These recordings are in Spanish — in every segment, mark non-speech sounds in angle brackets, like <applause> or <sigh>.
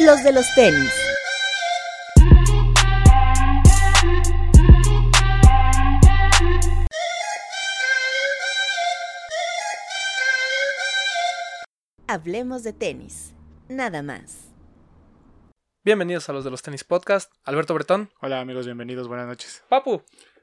los de los tenis. Hablemos de tenis, nada más. Bienvenidos a los de los tenis podcast. Alberto Bretón. Hola amigos, bienvenidos, buenas noches. Papu.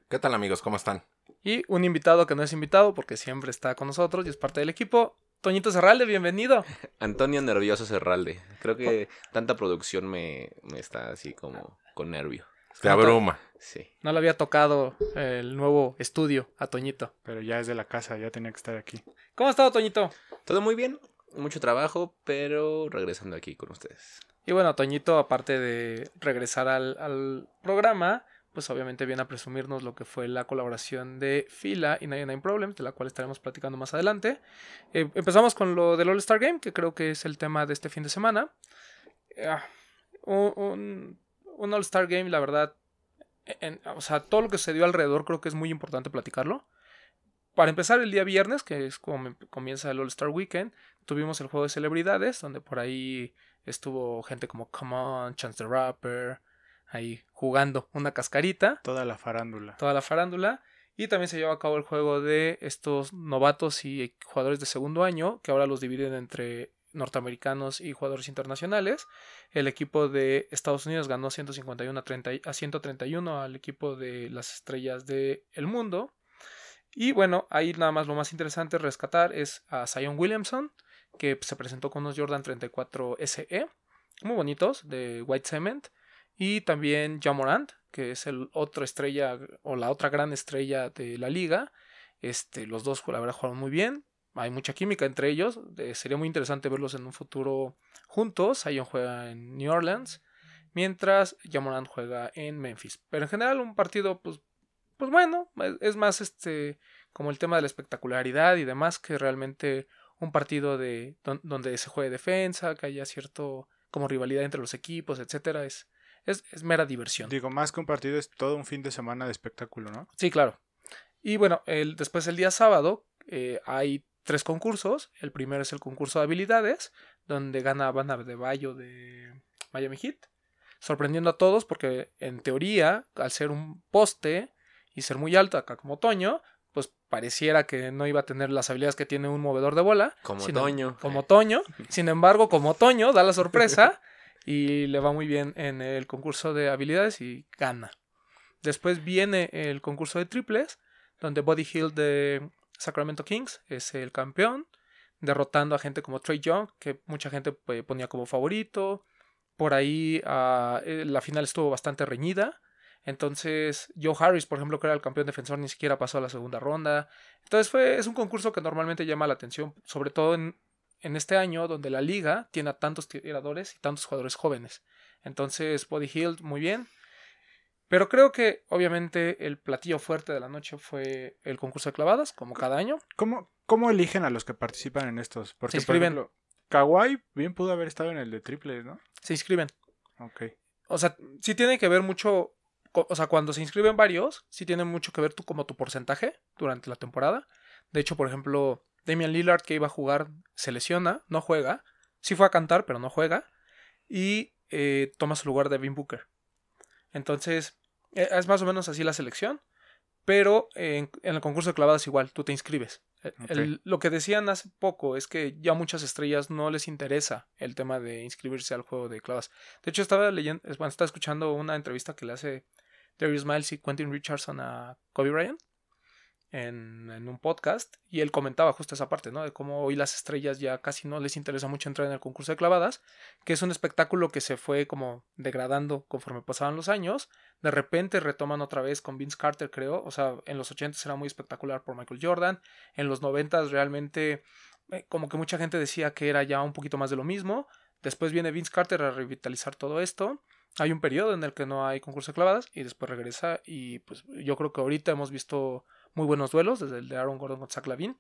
¿Qué tal amigos? ¿Cómo están? Y un invitado que no es invitado porque siempre está con nosotros y es parte del equipo. Toñito Serralde, bienvenido. <laughs> Antonio Nervioso Serralde. Creo que tanta producción me, me está así como con nervio. Te abruma. Sí. No le había tocado el nuevo estudio a Toñito. Pero ya es de la casa, ya tenía que estar aquí. ¿Cómo ha estado Toñito? Todo muy bien, mucho trabajo, pero regresando aquí con ustedes. Y bueno, Toñito, aparte de regresar al, al programa, pues obviamente viene a presumirnos lo que fue la colaboración de Fila y 99 Problems, de la cual estaremos platicando más adelante. Eh, empezamos con lo del All-Star Game, que creo que es el tema de este fin de semana. Eh, un, un, All-Star Game, la verdad, o sea, todo lo que se dio alrededor creo que es muy importante platicarlo. Para empezar, el día viernes, que es como comienza el All-Star Weekend, tuvimos el juego de celebridades, donde por ahí estuvo gente como Come On, Chance the Rapper, ahí jugando una cascarita. Toda la farándula. Toda la farándula. Y también se llevó a cabo el juego de estos novatos y jugadores de segundo año, que ahora los dividen entre norteamericanos y jugadores internacionales. El equipo de Estados Unidos ganó 151 a, 30, a 131 al equipo de las estrellas del el mundo. Y bueno, ahí nada más lo más interesante rescatar es a Zion Williamson, que se presentó con unos Jordan 34 SE, muy bonitos, de White Cement. Y también Jamorant, que es el otro estrella o la otra gran estrella de la liga. Este, los dos, la verdad, jugaron muy bien. Hay mucha química entre ellos. Eh, sería muy interesante verlos en un futuro juntos. Zion juega en New Orleans. Mientras Jamorant juega en Memphis. Pero en general, un partido, pues, pues bueno. Es más este. como el tema de la espectacularidad y demás. Que realmente un partido de. donde se juegue defensa. Que haya cierto. como rivalidad entre los equipos, etcétera. Es es, es, mera diversión. Digo, más que un partido es todo un fin de semana de espectáculo, ¿no? Sí, claro. Y bueno, el, después el día sábado eh, hay tres concursos. El primero es el concurso de habilidades, donde gana Banda de Bayo de Miami Heat. Sorprendiendo a todos porque en teoría, al ser un poste y ser muy alto acá como Toño, pues pareciera que no iba a tener las habilidades que tiene un movedor de bola. Como sino, Toño. Como Toño. Sin embargo, como Toño, da la sorpresa <laughs> y le va muy bien en el concurso de habilidades y gana. Después viene el concurso de triples, donde Buddy Hill de Sacramento Kings es el campeón, derrotando a gente como Trey Young, que mucha gente ponía como favorito. Por ahí uh, la final estuvo bastante reñida. Entonces, Joe Harris, por ejemplo, que era el campeón defensor, ni siquiera pasó a la segunda ronda. Entonces, fue, es un concurso que normalmente llama la atención, sobre todo en, en este año donde la liga tiene a tantos tiradores y tantos jugadores jóvenes. Entonces, Body Hill, muy bien. Pero creo que obviamente el platillo fuerte de la noche fue el concurso de clavadas, como cada año. ¿Cómo, cómo eligen a los que participan en estos? Porque, se inscriben. Por ejemplo, Kawhi bien pudo haber estado en el de triples, ¿no? Se inscriben. Ok. O sea, sí tiene que ver mucho. O sea, cuando se inscriben varios, sí tiene mucho que ver tú como tu porcentaje durante la temporada. De hecho, por ejemplo, Damian Lillard, que iba a jugar, se lesiona, no juega. Sí fue a cantar, pero no juega. Y eh, toma su lugar de Devin Booker. Entonces, es más o menos así la selección. Pero en, en el concurso de clavadas igual, tú te inscribes. Okay. el, lo que decían hace poco es que ya muchas estrellas no les interesa el tema de inscribirse al juego de clavadas. De hecho, estaba leyendo, bueno, estaba escuchando una entrevista que le hace Darius Miles y Quentin Richardson a Kobe Bryant en, un podcast y él comentaba justo esa parte, ¿no? De cómo hoy las estrellas ya casi no les interesa mucho entrar en el concurso de clavadas, que es un espectáculo que se fue como degradando conforme pasaban los años. De repente retoman otra vez con Vince Carter, creo. O sea, en los 80 era muy espectacular por Michael Jordan. En los 90 realmente eh, como que mucha gente decía que era ya un poquito más de lo mismo. Después viene Vince Carter a revitalizar todo esto. Hay un periodo en el que no hay concurso de clavadas y después regresa y pues yo creo que ahorita hemos visto muy buenos duelos, desde el de Aaron Gordon con Zach Lavin.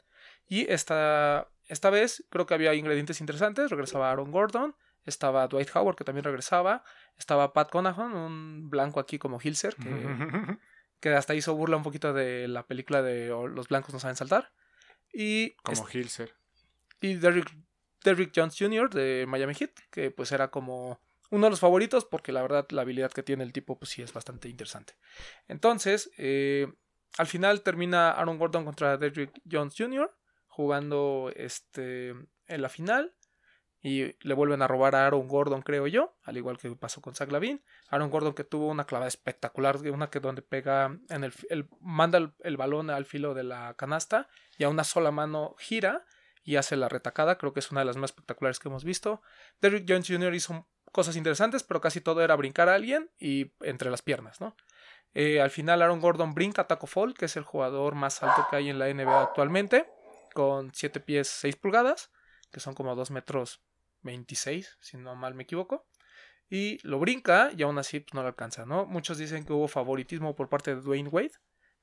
Y esta, esta vez creo que había ingredientes interesantes. Regresaba Aaron Gordon, estaba Dwight Howard, que también regresaba. Estaba Pat Conahan, un blanco aquí como Hilser, que, <laughs> que hasta hizo burla un poquito de la película de Los blancos no saben saltar. Y como Hilser. Y Derrick, Derrick Jones Jr. de Miami Heat, que pues era como uno de los favoritos porque la verdad la habilidad que tiene el tipo pues sí es bastante interesante. Entonces, eh, al final termina Aaron Gordon contra Derrick Jones Jr. jugando este, en la final. Y le vuelven a robar a Aaron Gordon, creo yo, al igual que pasó con Zach Lavin. Aaron Gordon que tuvo una clavada espectacular, una que donde pega en el, manda el, el balón al filo de la canasta y a una sola mano gira y hace la retacada. Creo que es una de las más espectaculares que hemos visto. Derrick Jones Jr. hizo cosas interesantes, pero casi todo era brincar a alguien y entre las piernas, ¿no? Eh, al final Aaron Gordon brinca a Taco Fall, que es el jugador más alto que hay en la NBA actualmente, con 7 pies 6 pulgadas, que son como 2 metros 26, si no mal me equivoco. Y lo brinca y aún así pues, no lo alcanza, ¿no? Muchos dicen que hubo favoritismo por parte de Dwayne Wade,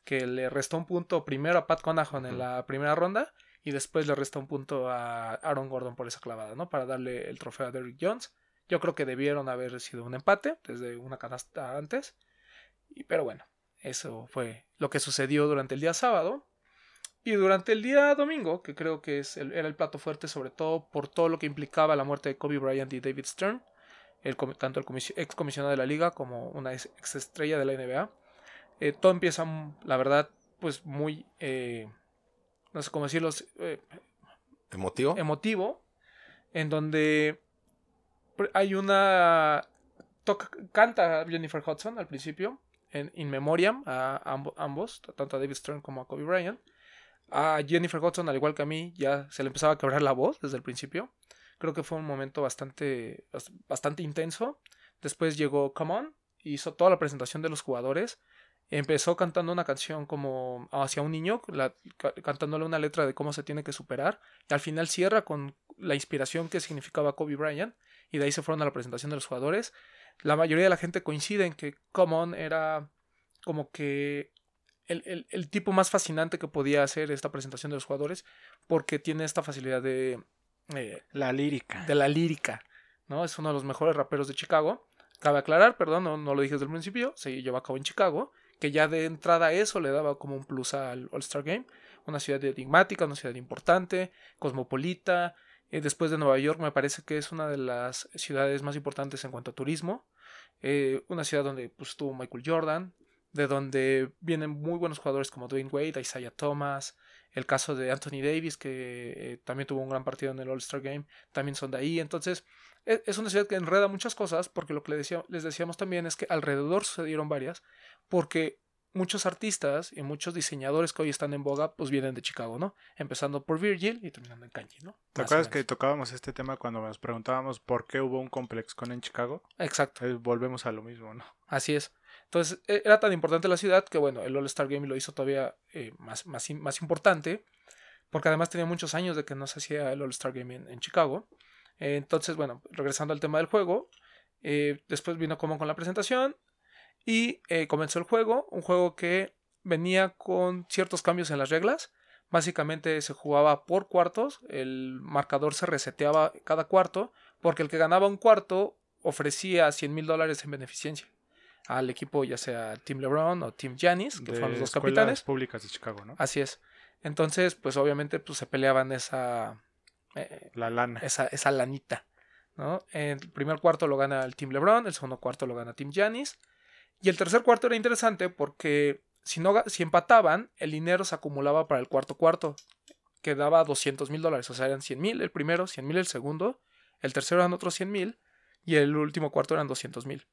que le restó un punto primero a Pat Conahan en la primera ronda y después le resta un punto a Aaron Gordon por esa clavada, ¿no? Para darle el trofeo a Derrick Jones. Yo creo que debieron haber sido un empate desde una canasta antes. Y, pero bueno, eso fue lo que sucedió durante el día sábado. Y durante el día domingo, que creo que es el- era el plato fuerte, sobre todo por todo lo que implicaba la muerte de Kobe Bryant y David Stern, el, tanto el ex comisionado de la liga como una ex estrella de la NBA. Eh, todo empieza, la verdad, pues muy, eh, no sé cómo decirlo, eh, ¿Emotivo? emotivo, en donde hay una... Toca, canta Jennifer Hudson al principio, en In Memoriam, a ambo- ambos, tanto a David Stern como a Kobe Bryant. A Jennifer Hudson, al igual que a mí, ya se le empezaba a quebrar la voz desde el principio. Creo que fue un momento bastante, bas- bastante intenso. Después llegó Come On, hizo toda la presentación de los jugadores. Empezó cantando una canción como hacia un niño, la- ca- cantándole una letra de cómo se tiene que superar. Y al final cierra con la inspiración que significaba Kobe Bryant. Y de ahí se fueron a la presentación de los jugadores. La mayoría de la gente coincide en que Come On era como que el, el- el tipo más fascinante que podía hacer esta presentación de los jugadores. Porque tiene esta facilidad de, eh, La lírica. de la lírica. ¿no? Es uno de los mejores raperos de Chicago. Cabe aclarar, perdón, no, no lo dije desde el principio, se llevó a cabo en Chicago, que ya de entrada eso le daba como un plus al All-Star Game. Una ciudad enigmática, una ciudad importante, cosmopolita. Eh, después de Nueva York me parece que es una de las ciudades más importantes en cuanto a turismo. Eh, una ciudad donde pues, estuvo Michael Jordan, de donde vienen muy buenos jugadores como Dwayne Wade, Isaiah Thomas, el caso de Anthony Davis, que eh, también tuvo un gran partido en el All-Star Game, también son de ahí. Entonces, e- es una ciudad que enreda muchas cosas, porque lo que les decíamos también es que alrededor sucedieron varias, porque muchos artistas y muchos diseñadores que hoy están en boga, pues vienen de Chicago, ¿no? Empezando por Virgil y terminando en Kanye, ¿no? ¿Te acuerdas que tocábamos este tema cuando nos preguntábamos por qué hubo un complex con en Chicago? Exacto. Eh, volvemos a lo mismo, ¿no? Así es. Entonces, e- era tan importante la ciudad que, bueno, el All-Star Game lo hizo todavía eh, más, más, im- más importante, porque además tenía muchos años de que no se hacía el All-Star Game en, en Chicago. Eh, entonces, bueno, regresando al tema del juego, eh, después vino como con la presentación y eh, comenzó el juego, un juego que venía con ciertos cambios en las reglas. Básicamente se jugaba por cuartos, el marcador se reseteaba cada cuarto, porque el que ganaba un cuarto ofrecía 100 mil dólares en beneficencia al equipo, ya sea Team LeBron o Team Giannis, que de fueron los dos capitanes. públicas de Chicago, ¿no? Así es. Entonces, pues obviamente pues, se peleaban esa, eh, La lana. esa, esa lanita. ¿no? El primer cuarto lo gana el Team LeBron, el segundo cuarto lo gana Team Giannis. Y el tercer cuarto era interesante porque si, empataban, el dinero se acumulaba para el cuarto cuarto, que daba 200 mil dólares. O sea, eran 100 mil el primero, 100 mil el segundo, el tercero eran otros 100 mil y el último cuarto eran 200 mil.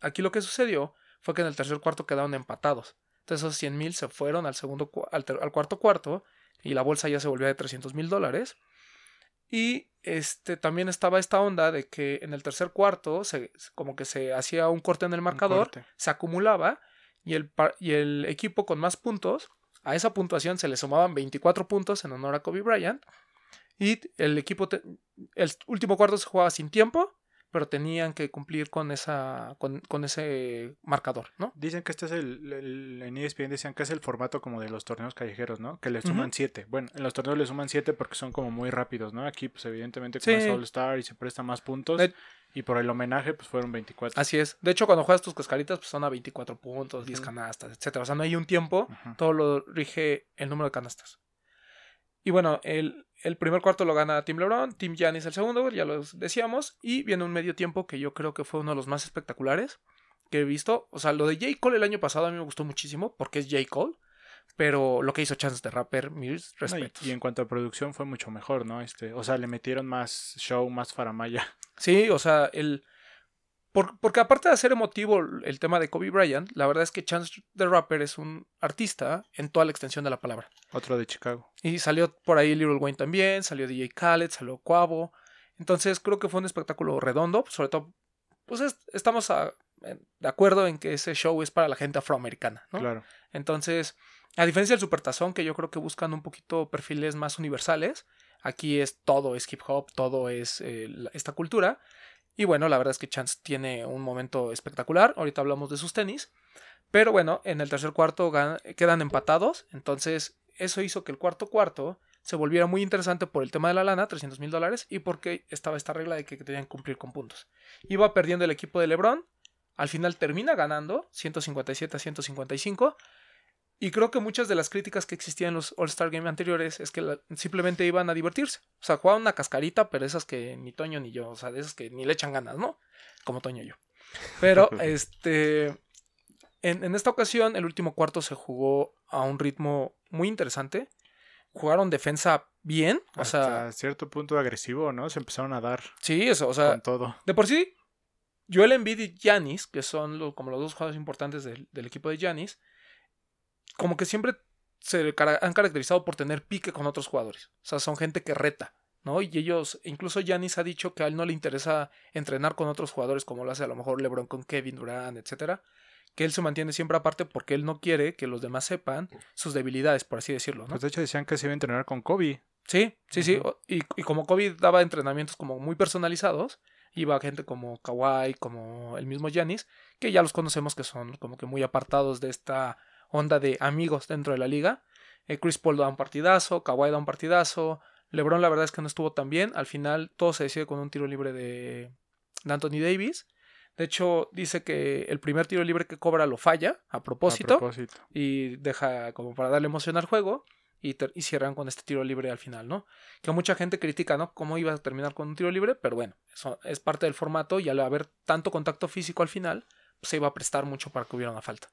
Aquí lo que sucedió fue que en el tercer cuarto quedaron empatados. Entonces esos 100 mil se fueron al, segundo, al cuarto cuarto y la bolsa ya se volvió de 300 mil dólares. Y este, también estaba esta onda de que en el tercer cuarto se, como que se hacía un corte en el marcador, se acumulaba y el, y el equipo con más puntos, a esa puntuación se le sumaban 24 puntos en honor a Kobe Bryant. Y el equipo, te- el último cuarto se jugaba sin tiempo, pero tenían que cumplir con, esa, con, con ese marcador, ¿no? Dicen que este es el, el- En ESPN decían que es el formato como de los torneos callejeros, ¿no? Que le suman Ujú. siete. Bueno, en los torneos le suman siete porque son como muy rápidos, ¿no? Aquí, pues evidentemente, Sí. como es All-Star y se presta más puntos. De- Y por el homenaje, pues fueron 24. Así es. De hecho, cuando juegas tus cascaritas, pues son a 24 puntos, 10 Ujú. canastas, etcétera. O sea, no hay un tiempo, todo lo rige el número de canastas. Y bueno, el, el primer cuarto lo gana Team LeBron, Team Giannis el segundo, ya lo decíamos. Y viene un medio tiempo que yo creo que fue uno de los más espectaculares que he visto. O sea, lo de J. Cole el año pasado a mí me gustó muchísimo porque es J. Cole. Pero lo que hizo Chance de Rapper, mis No, y, respetos. y en cuanto a producción fue mucho mejor, ¿no? Este, o sea, le metieron más show, más faramaya. Sí, o sea, el. Por- porque aparte de hacer emotivo el tema de Kobe Bryant, la verdad es que Chance the Rapper es un artista en toda la extensión de la palabra. Otro de Chicago. Y salió por ahí Little Wayne también, salió DJ Khaled, salió Quavo. Entonces creo que fue un espectáculo redondo, sobre todo, pues es- estamos a- de acuerdo en que ese show es para la gente afroamericana, ¿no? Claro. Entonces, a diferencia del Supertazón, que yo creo que buscan un poquito perfiles más universales, aquí es todo es hip hop, todo es eh, esta cultura. Y bueno, la verdad es que Chance tiene un momento espectacular. Ahorita hablamos de sus tenis. Pero bueno, en el tercer cuarto quedan empatados. Entonces, eso hizo que el cuarto cuarto se volviera muy interesante por el tema de la lana, 300 mil dólares, y porque estaba esta regla de que tenían cumplir con puntos. Iba perdiendo el equipo de LeBron. Al final termina ganando 157 a 155. Y creo que muchas de las críticas que existían en los All-Star Game anteriores es que la- simplemente iban a divertirse. O sea, jugaban una cascarita, pero esas que ni Toño ni yo, o sea, de esas que ni le echan ganas, ¿no? Como Toño y yo. Pero, <laughs> este. En, en esta ocasión, el último cuarto se jugó a un ritmo muy interesante. Jugaron defensa bien. O Hasta sea, cierto punto agresivo, ¿no? Se empezaron a dar sí, eso, o sea, con todo. de por sí, Joel Embiid y Giannis, que son lo- como los dos jugadores importantes del, del equipo de Giannis, como que siempre se han caracterizado por tener pique con otros jugadores. O sea, son gente que reta, ¿no? Y ellos, incluso Giannis ha dicho que a él no le interesa entrenar con otros jugadores como lo hace a lo mejor LeBron con Kevin Durant, etcétera. Que él se mantiene siempre aparte porque él no quiere que los demás sepan sus debilidades, por así decirlo, ¿no? Pues de hecho decían que se iba a entrenar con Kobe. Sí, sí, sí. Y, y como COVID daba entrenamientos como muy personalizados, iba gente como Kawhi, como el mismo Giannis, que ya los conocemos que son como que muy apartados de esta onda de amigos dentro de la liga. Eh, Chris Paul da un partidazo, Kawhi da un partidazo, LeBron la verdad es que no estuvo tan bien. Al final todo se decide con un tiro libre de, de Anthony Davis. De hecho, dice que el primer tiro libre que cobra lo falla a propósito A propósito. y deja como para darle emoción al juego y, y cierran con este tiro libre al final, ¿no? Que mucha gente critica, ¿no? Cómo iba a terminar con un tiro libre, pero bueno, eso es parte del formato y al haber tanto contacto físico al final, pues se iba a prestar mucho para que hubiera una falta.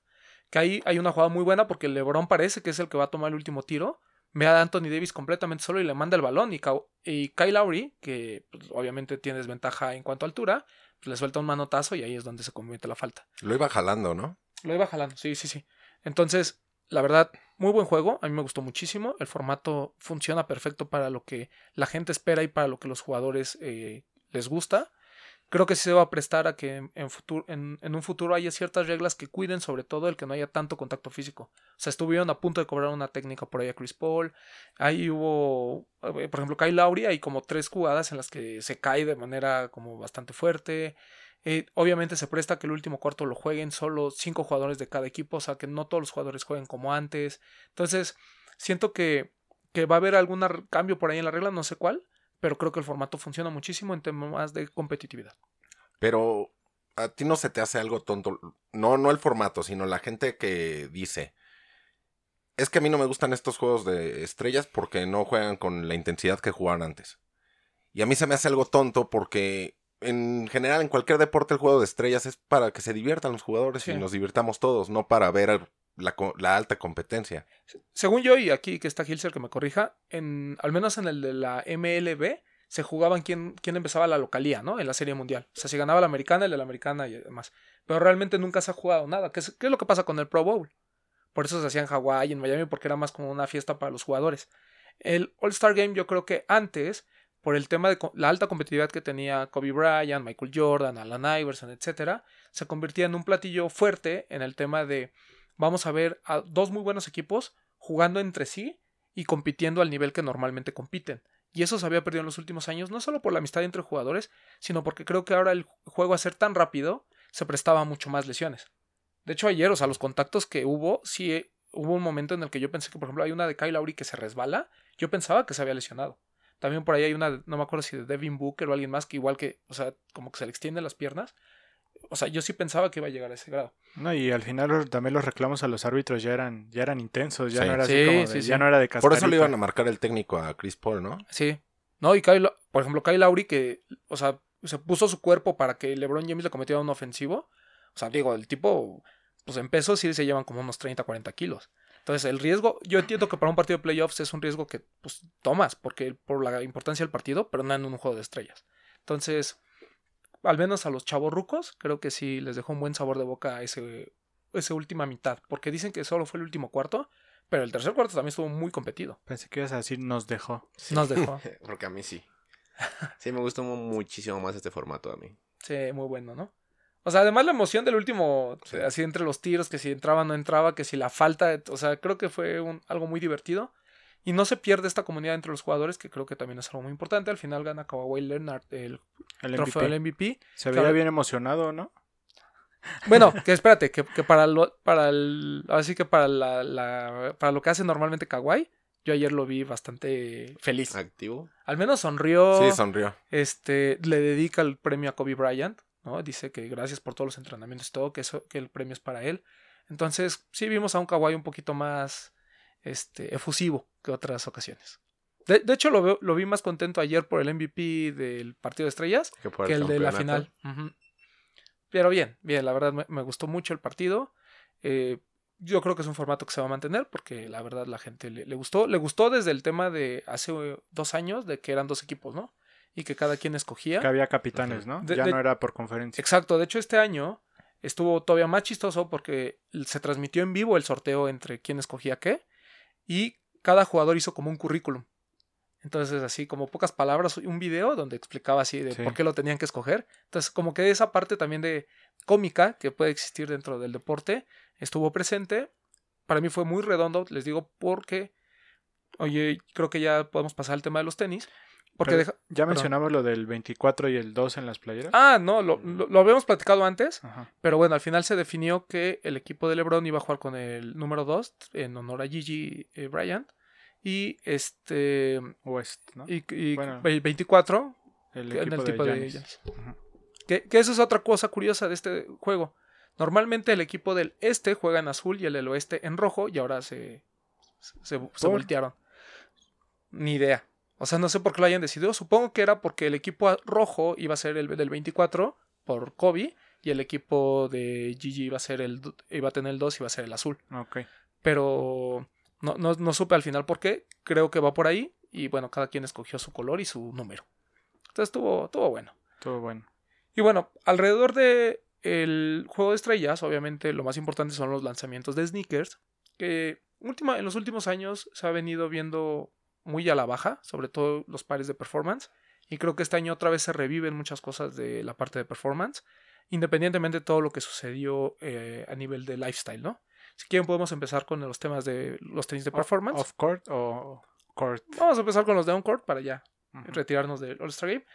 Que ahí hay una jugada muy buena porque LeBron parece que es el que va a tomar el último tiro. Ve a Anthony Davis completamente solo y le manda el balón. Y, y Kyle Lowry, que pues, obviamente tiene desventaja en cuanto a altura, pues le suelta un manotazo y ahí es donde se comete la falta. Lo iba jalando, ¿no? Lo iba jalando, sí, sí, sí. Entonces, la verdad, muy buen juego. A mí me gustó muchísimo. El formato funciona perfecto para lo que la gente espera y para lo que los jugadores eh, les gusta. Creo que sí se va a prestar a que en, futuro, en, un futuro haya ciertas reglas que cuiden sobre todo el que no haya tanto contacto físico. O sea, estuvieron a punto de cobrar una técnica por ahí a Chris Paul. Ahí hubo, eh, por ejemplo, Kyle Lowry, hay como tres jugadas en las que se cae de manera como bastante fuerte. Eh, obviamente se presta que el último cuarto lo jueguen solo cinco jugadores de cada equipo, o sea que no todos los jugadores jueguen como antes. Entonces, siento que, que va a haber algún cambio por ahí en la regla, no sé cuál, pero creo que el formato funciona muchísimo en temas de competitividad. Pero a ti no se te hace algo tonto. No, no el formato, sino la gente que dice. Es que a mí no me gustan estos juegos de estrellas porque no juegan con la intensidad que jugaban antes. Y a mí se me hace algo tonto porque en general en cualquier deporte el juego de estrellas es para que se diviertan los jugadores Sí. y nos divirtamos todos, no para ver la, la alta competencia. Según yo, y aquí que está Hilser que me corrija, en, al menos en el de la MLB se jugaban quién, quién empezaba la localía, ¿no? En la Serie Mundial. O sea, si ganaba la americana, el de la americana y demás. Pero realmente nunca se ha jugado nada. ¿Qué es, lo que pasa con el Pro Bowl? Por eso se hacía en Hawái, en Miami, porque era más como una fiesta para los jugadores. El All-Star Game yo creo que antes, por el tema de la alta competitividad que tenía Kobe Bryant, Michael Jordan, Alan Iverson, etcétera, se convertía en un platillo fuerte en el tema de vamos a ver a dos muy buenos equipos jugando entre sí y compitiendo al nivel que normalmente compiten. Y eso se había perdido en los últimos años, no solo por la amistad entre jugadores, sino porque creo que ahora el juego a ser tan rápido se prestaba a mucho más lesiones. De hecho, ayer, o sea, los contactos que hubo, sí eh, hubo un momento en el que yo pensé que, por ejemplo, hay una de Kyle Lowry que se resbala. Yo pensaba que se había lesionado. También por ahí hay una, no me acuerdo si de Devin Booker o alguien más, que igual que, o sea, como que se le extienden las piernas. O sea, yo sí pensaba que iba a llegar a ese grado. No, y al final también los reclamos a los árbitros ya eran, ya eran intensos, ya Sí. no era así Sí, como de- sí, sí. ya no era de Por eso le cascarita. iban a marcar el técnico a Chris Paul, ¿no? Sí. No, y Kyle, por ejemplo, Kyle Lowry que, o sea, se puso su cuerpo para que LeBron James le cometiera un ofensivo. O sea, digo, el tipo, pues en pesos sí se llevan como unos 30, 40 kilos. Entonces, el riesgo, yo entiendo que para un partido de playoffs es un riesgo que pues tomas, porque por la importancia del partido, pero no en un juego de estrellas. Entonces, al menos a los chavos rucos, creo que sí les dejó un buen sabor de boca ese, esa última mitad, porque dicen que solo fue el último cuarto, pero el tercer cuarto también estuvo muy competido. Pensé que ibas a decir nos dejó. Sí. Nos dejó. <laughs> Porque a mí sí. Sí, me gustó mu- muchísimo más este formato a mí. Sí, muy bueno, ¿no? O sea, además la emoción del último, Sí. así entre los tiros, que si entraba o no entraba, que si la falta, o sea, creo que fue un- algo muy divertido. Y no se pierde esta comunidad entre los jugadores, que creo que también es algo muy importante. Al final gana Kawhi Leonard el El trofeo MVP. del MVP. Se veía Claro. bien emocionado, ¿no? Bueno, <laughs> que espérate, que, que para lo, para el, así que para la, la- para lo que hace normalmente Kawhi, yo ayer lo vi bastante feliz. Activo. Al menos sonrió. Sí, sonrió. este, le dedica el premio a Kobe Bryant, ¿no? Dice que gracias por todos los entrenamientos y todo, que, eso, que el premio es para él. Entonces, sí vimos a un Kawhi un poquito más este, efusivo que otras ocasiones. De, de hecho, lo, veo- lo vi más contento ayer por el MVP del partido de estrellas Que, por que el de la final. Pero bien, bien, la verdad me, me gustó mucho el partido. Eh, yo creo que es un formato que se va a mantener porque la verdad la gente le, le gustó. Le gustó desde el tema de hace dos años de que eran dos equipos, ¿no? Y que cada quien escogía. Que había capitanes, ¿no? De- ya de- no era por conferencia. Exacto, de hecho este año estuvo todavía más chistoso porque se transmitió en vivo el sorteo entre quién escogía qué y cada jugador hizo como un currículum. Entonces así como pocas palabras, un video donde explicaba así de Sí. por qué lo tenían que escoger. Entonces como que esa parte también de cómica que puede existir dentro del deporte estuvo presente. Para mí fue muy redondo, les digo, porque, oye, creo que ya podemos pasar al tema de los tenis. Porque deja- ya perdón. mencionamos lo del 24 y el 2 en las playeras. Ah, no, lo, lo- lo habíamos platicado antes. Ajá. Pero bueno, al final se definió que el equipo de LeBron iba a jugar con el número 2 en honor a Gigi eh, Bryant. Y este. West, ¿no? Y, y Bueno, el 24 el que- en equipo el tipo de de Giannis. Que, que eso es otra cosa curiosa de este juego. Normalmente el equipo del este juega en azul y el del oeste en rojo. Y ahora se, se, voltearon. Ni idea. O sea, no sé por qué lo hayan decidido. Supongo que era porque el equipo rojo iba a ser el del 24 por Kobe. Y el equipo de Gigi iba a ser el iba a tener el 2 y iba a ser el azul. Ok. Pero no, no, no supe al final por qué. Creo que va por ahí. Y bueno, cada quien escogió su color y su número. Entonces estuvo, estuvo bueno. Todo bueno. Y bueno, alrededor de el juego de estrellas, obviamente lo más importante son los lanzamientos de sneakers. Que última, en los últimos años se ha venido viendo muy a la baja, sobre todo los pares de performance. Y creo que este año otra vez se reviven muchas cosas de la parte de performance, independientemente de todo lo que sucedió eh, a nivel de lifestyle, ¿no? Si quieren podemos empezar con los temas de los tenis de performance. ¿Off court o court? Vamos a empezar con los de on-court para ya retirarnos del All-Star Game.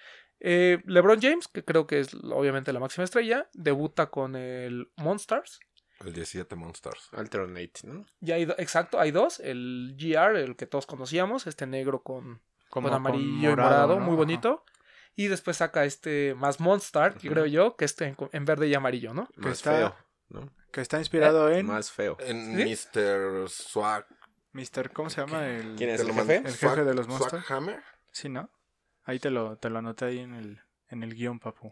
Eh, LeBron James, que creo que es obviamente la máxima estrella, debuta con el Monsters. El 17 Monsters. Alternate, ¿no? Ya hay exacto, hay dos. El GR, el que todos conocíamos, este negro con, Como con amarillo y morado, muy bonito. Y después saca este más Monster, creo yo, que este en, en verde y amarillo, ¿no? Que Más está- feo, ¿no? Que está inspirado en Más feo. En ¿Sí? Mr. Swag. Mr. ¿Cómo se llama? El, ¿Quién es el lo jefe? El jefe de los Swag Monsters. Hammer. Sí, ¿no? Ahí te lo, te lo anoté ahí en el, en el guion, papu.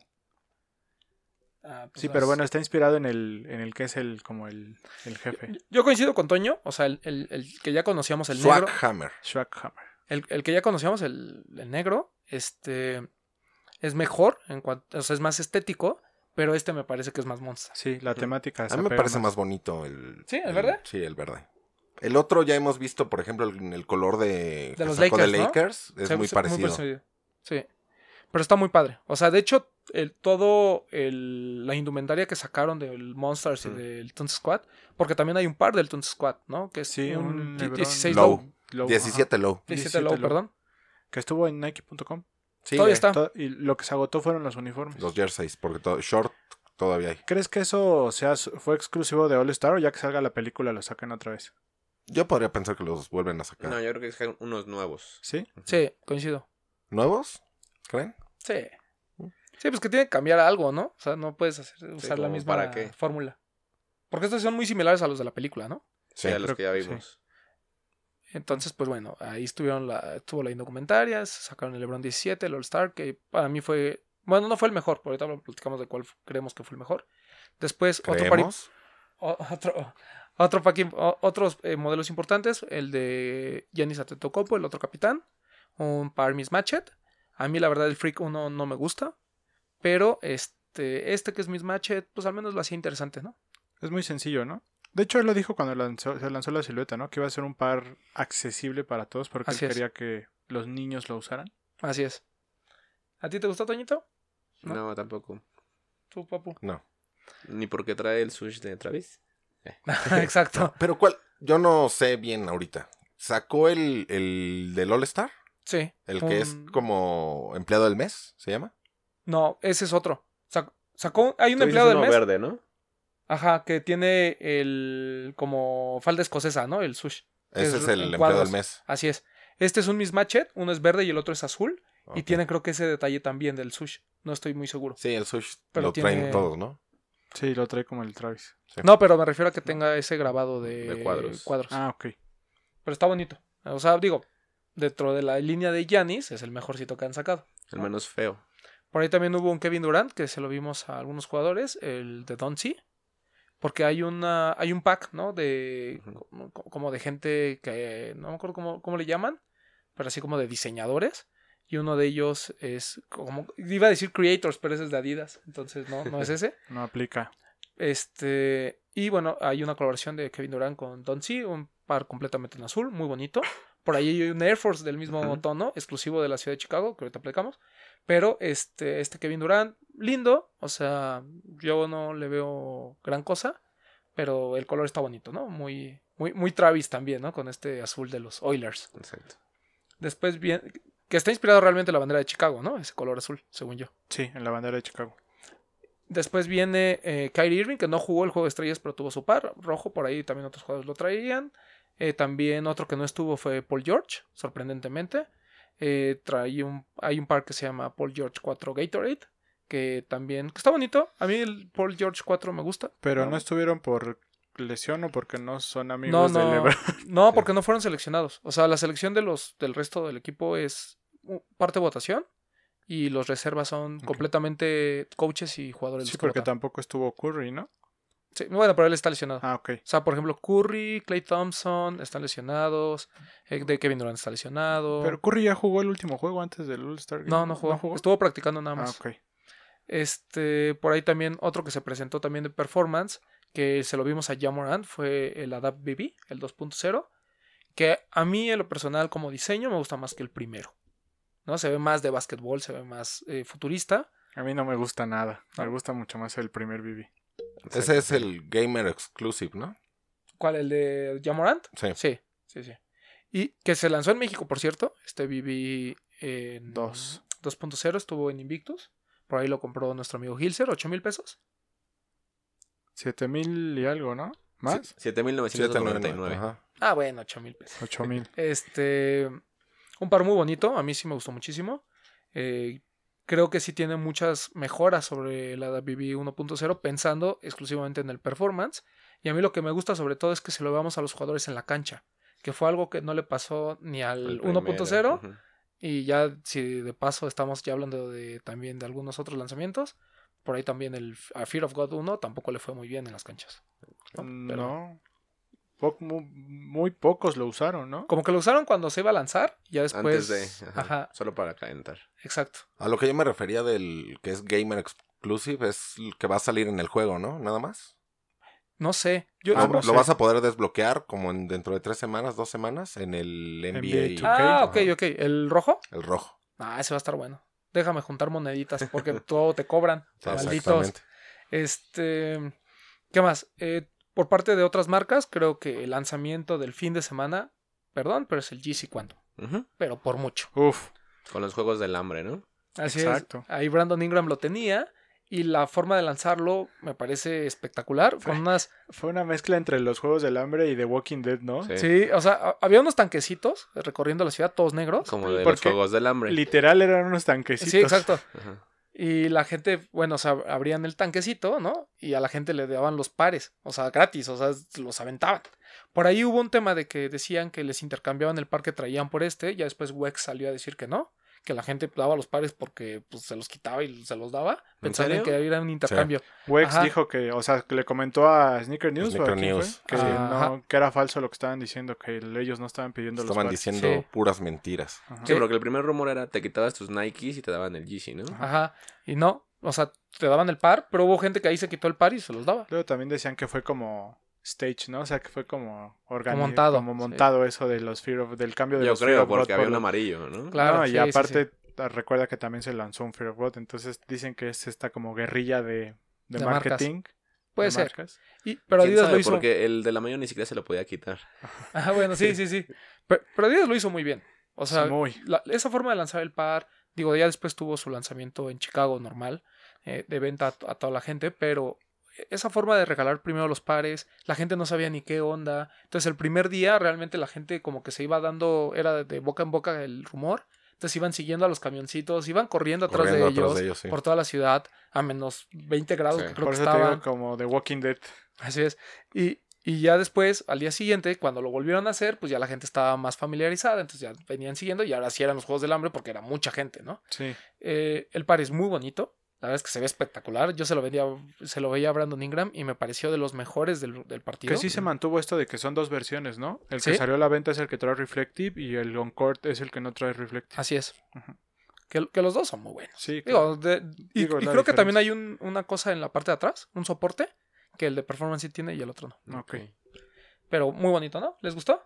Ah, pues Sí, pero bueno, está inspirado en el, en el que es el, como el, el jefe. Yo coincido con Toño, o sea, el, el- el que ya conocíamos, el Swag negro. Hammer. Schwackhammer. El, el que ya conocíamos, el, el negro, este es mejor, en cuanto, o sea, es más estético, pero este me parece que es más monster. Sí, la temática. A mí me parece más bonito el. ¿Sí? ¿El verde? Sí, el verde. El otro ya hemos visto, por ejemplo, el, el color de, que los Lakers, de. Es Se- muy se- parecido. Sí. Pero está muy padre. O sea, de hecho, el, todo el, la indumentaria que sacaron del Monsters y Mm. del Toon Squad, porque también hay un par del Toon Squad, ¿no? Que es Sí, un, un die- LeBron 16 Low. low. Low, 17 low. 17 17 low, perdón. Que estuvo en Nike.com. Sí, Todavía eh, está. To- Y lo que se agotó fueron los uniformes. Los jerseys, porque todo, short todavía hay. ¿Crees que eso sea, fue exclusivo de All Star o ya que salga la película lo sacan otra vez? Yo podría pensar que los vuelven a sacar. No, yo creo que es unos nuevos. ¿Sí? Sí, coincido. ¿Nuevos? ¿Creen? Sí. Sí, pues que tiene que cambiar algo, ¿no? O sea, no puedes hacer, usar la misma ¿para qué? fórmula. Porque estos son muy similares a los de la película, ¿no? Sí, a los creo que ya sí. vimos. Entonces, pues bueno, ahí estuvieron la, estuvo la indocumentaria, sacaron el LeBron 17, el All-Star, que para mí fue, bueno, no fue el mejor, por ahorita platicamos de cuál creemos que fue el mejor. Después, otro, pari- otro, otro otros eh, modelos importantes, el de Giannis Antetokounmpo, el otro capitán, un par mismatched. A mí la verdad el Freak 1 no me gusta, pero este, este que es mismatched, pues al menos lo hacía interesante, ¿no? Es muy sencillo, ¿no? De hecho, él lo dijo cuando lanzó- se lanzó la silueta, ¿no? Que iba a ser un par accesible para todos porque Así él es. quería que los niños lo usaran. Así es. ¿A ti te gustó, Toñito? ¿No? No, tampoco. ¿Tú, papu? No. Ni porque trae el sush de Travis. <laughs> Exacto. Pero ¿cuál? Yo no sé bien ahorita. ¿Sacó el, el del All Star? Sí. El que es como empleado del mes, ¿se llama? No, ese es otro. Sac- sacó... Hay un Tú dices empleado del uno mes. verde, ¿no? Ajá, que tiene el... como falda escocesa, ¿no? El sush. Ese Es es el empleado cuadros. del mes. Así es. Este es un mismatchet, uno es verde y el otro es azul. Y tiene creo que ese detalle también del sush. No estoy muy seguro. Sí, el sush Pero lo traen tiene- todos, ¿no? Sí, lo trae como el Travis. Sí. No, pero me refiero a que tenga ese grabado de, De cuadros. Ah, ok. Pero está bonito. O sea, digo, dentro de la línea de Giannis es el mejorcito que han sacado. El menos feo. Por ahí también hubo un Kevin Durant, que se lo vimos a algunos jugadores, el de Donzi. Porque hay una hay un pack, ¿no? De como, como de gente que no me acuerdo cómo, cómo le llaman, pero así como de diseñadores. Y uno de ellos es como iba a decir creators, pero ese es de Adidas, entonces no no es ese. <laughs> No aplica. Este, y bueno, hay una colaboración de Kevin Durant con Donzi, un par completamente en azul, muy bonito. Por ahí hay un Air Force del mismo tono, exclusivo de la ciudad de Chicago, que ahorita aplicamos. Pero este, este Kevin Durant, lindo, o sea, yo no le veo gran cosa, pero el color está bonito, ¿no? Muy, muy, muy Travis también, ¿no? Con este azul de los Oilers. Exacto. Después bien, que está inspirado realmente en la bandera de Chicago, ¿no? Ese color azul, según yo. Sí, en la bandera de Chicago. Después viene eh, Kyrie Irving, que no jugó el juego de estrellas, pero tuvo su par rojo. Por ahí también otros jugadores lo traían. Eh, también otro que no estuvo fue Paul George, sorprendentemente. Eh, traía un, hay un par que se llama Paul George 4 Gatorade, que también que está bonito. A mí el Paul George 4 me gusta. Pero No. no, estuvieron por lesión o porque no son No, amigos de no, LeBron. no, <laughs> porque no fueron seleccionados. O sea, la selección de los del resto del equipo es parte votación y los reservas son completamente coaches y jugadores. Sí, porque tampoco estuvo Curry, ¿no? Sí, bueno, pero él está lesionado. Ah, ok. O sea, por ejemplo, Curry, Clay Thompson están lesionados. eh, De Kevin Durant está lesionado. Pero Curry ya jugó el último juego antes del All-Star Game. no, no jugó. Estuvo practicando nada Ah, más. ok. Este, por ahí también otro que se presentó también de performance, que se lo vimos a Jamorant, fue el Adapt BB, el 2.0, que a mí en lo personal como diseño me gusta más que el primero. ¿No? Se ve más de básquetbol, se ve más eh, futurista. A mí no me gusta nada. Me ¿No? gusta mucho más el primer BB. Ese es el Gamer Exclusive, ¿no? ¿Cuál? ¿El de Jamorant? Sí. Sí, sí, sí. Y que se lanzó en México, por cierto. Este BB en Dos. 2.0 estuvo en Invictus. Por ahí lo compró nuestro amigo Hilser, 8 mil pesos. Siete mil y algo, ¿no? ¿Más? 7.999. Ajá. Ah, bueno, 8 mil pesos. Ocho mil. Este, un par muy bonito, a mí sí me gustó muchísimo. Eh, creo que sí tiene muchas mejoras sobre la BB 1.0, pensando exclusivamente en el performance. Y a mí lo que me gusta sobre todo es que se lo veamos a los jugadores en la cancha, que fue algo que no le pasó ni al El 1.0. primero, ujú. Y ya, si de paso estamos ya hablando de también de algunos otros lanzamientos, por ahí también el a Fear of God 1 tampoco le fue muy bien en las canchas. ¿no? Pero- No. Po- muy, pocos lo usaron, ¿no? Como que lo usaron cuando se iba a lanzar, ya después. Antes de. ajá, Ajá, Solo para calentar. exacto. A lo que yo me refería del que es Gamer Exclusive es el que va a salir en el juego, ¿no? Nada más. No sé. Yo, Ah, lo, no lo sé. vas a poder desbloquear como en dentro de tres semanas, dos semanas, en el NBA. NBA 2K. Ah, Ajá, ok, ok. ¿El rojo? El rojo. Ah, ese va a estar bueno. Déjame juntar moneditas porque <laughs> todo te cobran. Malditos. Este. ¿Qué más? Eh, por parte de otras marcas, creo que el lanzamiento del fin de semana, perdón, pero es el GC Quantum. Ujú. Pero por mucho. Uf. Con los juegos del hambre, ¿no? Así Exacto. es. Ahí Brandon Ingram lo tenía. Y la forma de lanzarlo me parece espectacular. Con unas. Fue una mezcla entre los Juegos del Hambre y The Walking Dead, ¿no? Sí. Sí, o sea, había unos tanquecitos recorriendo la ciudad, todos negros. Como de los juegos del hambre. Literal eran unos tanquecitos. Sí, exacto. Ajá. Y la gente, bueno, o sea, abrían el tanquecito, ¿no? Y a la gente le daban los pares, o sea, gratis, o sea, los aventaban. Por ahí hubo un tema de que decían que les intercambiaban el par que traían por este, ya después Wex salió a decir que no, que la gente daba los pares porque pues, se los quitaba y se los daba, pensando que era un intercambio. Wex Ajá. dijo que, o sea, que le comentó a Sneaker News, ¿o a Sneaker fue? Que, no, que era falso lo que estaban diciendo, que ellos no estaban pidiendo los Estaban diciendo Sí. puras mentiras. Ajá. Sí, porque el primer rumor era te quitabas tus Nikes y te daban el Yeezy, ¿no? Ajá. Y no, o sea, te daban el par, pero hubo gente que ahí se quitó el par y se los daba. Luego también decían que fue como stage, ¿no? O sea, que fue como organizado. montado, Como sí. montado eso de los Fear of, del cambio de Yo los Fear creo, of God porque había por un amarillo, ¿no? Claro, No, sí, y sí, aparte ah, recuerda que también se lanzó un Fear of God, entonces dicen que es esta como guerrilla de, de De marcas. marketing. Puede de ser. marcas. Y, pero ¿Quién Adidas sabe? lo hizo. Porque el de la mayo ni siquiera se lo podía quitar. Ajá, <laughs> bueno, sí, sí, sí. Pero, pero Adidas lo hizo muy bien. O sea, Sí, muy. la- esa forma de lanzar el par, digo, ya después tuvo su lanzamiento en Chicago normal, eh, de venta a, a toda la gente, pero esa forma de regalar primero los pares, la gente no sabía ni qué onda. Entonces el primer día realmente la gente como que se iba dando, era de, boca en boca el rumor. Entonces iban siguiendo a los camioncitos, iban corriendo atrás Corriendo de atrás ellos, de ellos, sí. por toda la ciudad a menos 20 grados Sí. que creo Por que eso te digo como The Walking Dead. Así es. Y, y ya después, al día siguiente, cuando lo volvieron a hacer, pues ya la gente estaba más familiarizada, entonces ya venían siguiendo y ahora sí eran los Juegos del Hambre porque era mucha gente, ¿no? Sí. Eh, el par es muy bonito, la verdad es que se ve espectacular. Yo se lo, vendía, se lo veía a Brandon Ingram y me pareció de los mejores del, del partido. Que sí se mantuvo esto de que son dos versiones, ¿no? El que salió a la venta es el que trae Reflective y el On-Court es el que no trae Reflective. Así es. Que, que los dos son muy buenos. Sí, claro. Digo, de- y, Digo, y creo que también hay un- una cosa en la parte de atrás, un soporte, que el de Performance sí tiene y el otro no. Ok. Pero muy bonito, ¿no? ¿Les gustó?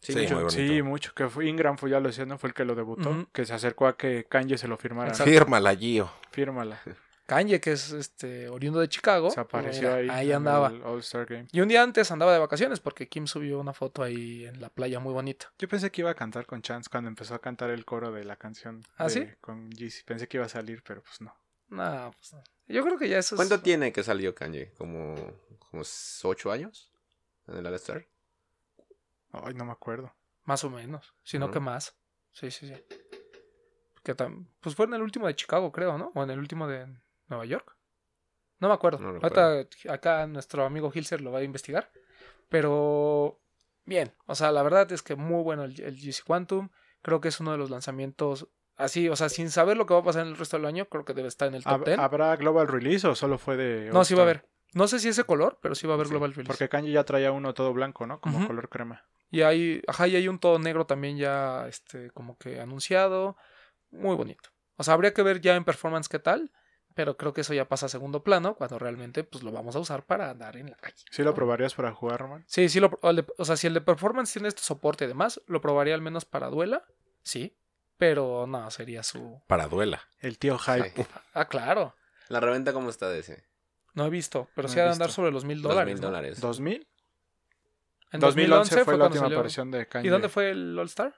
Sí, Sí, mucho. Sí, mucho. Que fue Ingram fue, ya lo decía, ¿no? Fue el que lo debutó. Que se acercó a que Kanye se lo firmara. Exacto. Fírmala, Gio. Fírmala. Kanye, que es este oriundo de Chicago. Se apareció ahí. Ahí en andaba. el All-Star Game. Y un día antes andaba de vacaciones porque Kim subió una foto ahí en la playa muy bonita. Yo pensé que iba a cantar con Chance cuando empezó a cantar el coro de la canción. ¿Ah, de- sí? Con Yeezy. Pensé que iba a salir, pero pues no. No, pues no. Yo creo que ya eso es. ¿Cuánto tiene que salió Kanye? ¿Como, como ocho años? ¿En el All-Star? Ay, no me acuerdo. Más o menos. Si no Ujú. que más. Sí, sí, sí. Que tam- Pues fue en el último de Chicago, creo, ¿no? O en el último de Nueva York. No me acuerdo. No Ahorita acá nuestro amigo Hilser lo va a investigar. Pero bien. O sea, la verdad es que muy bueno el, el GC Quantum. Creo que es uno de los lanzamientos así, o sea, sin saber lo que va a pasar en el resto del año, creo que debe estar en el top ¿Hab- 10. ¿Habrá Global Release o solo fue de.? No, sí va a haber. No sé si ese color, pero sí va a haber Sí, Global Release. Porque Kanye ya traía uno todo blanco, ¿no? Como color crema. Y hay, ajá, y hay un todo negro también ya, este, como que anunciado. Muy bonito. O sea, habría que ver ya en performance qué tal, pero creo que eso ya pasa a segundo plano cuando realmente, pues, lo vamos a usar para andar en la calle. ¿Sí lo probarías para jugar, Roman? Sí, sí, lo, o, el de- o sea, si el de performance tiene este soporte y demás, lo probaría al menos para duela, sí, pero no, sería su... Para duela. El tío Hype. Ay. <laughs> Ah, claro, ¿La reventa cómo está de ese? no he visto, pero No sí ha de andar sobre los mil Dos dólares. mil ¿no? dólares. ¿2000? En 2011 fue, la última salió. aparición de Kanye. ¿Y dónde fue el All-Star?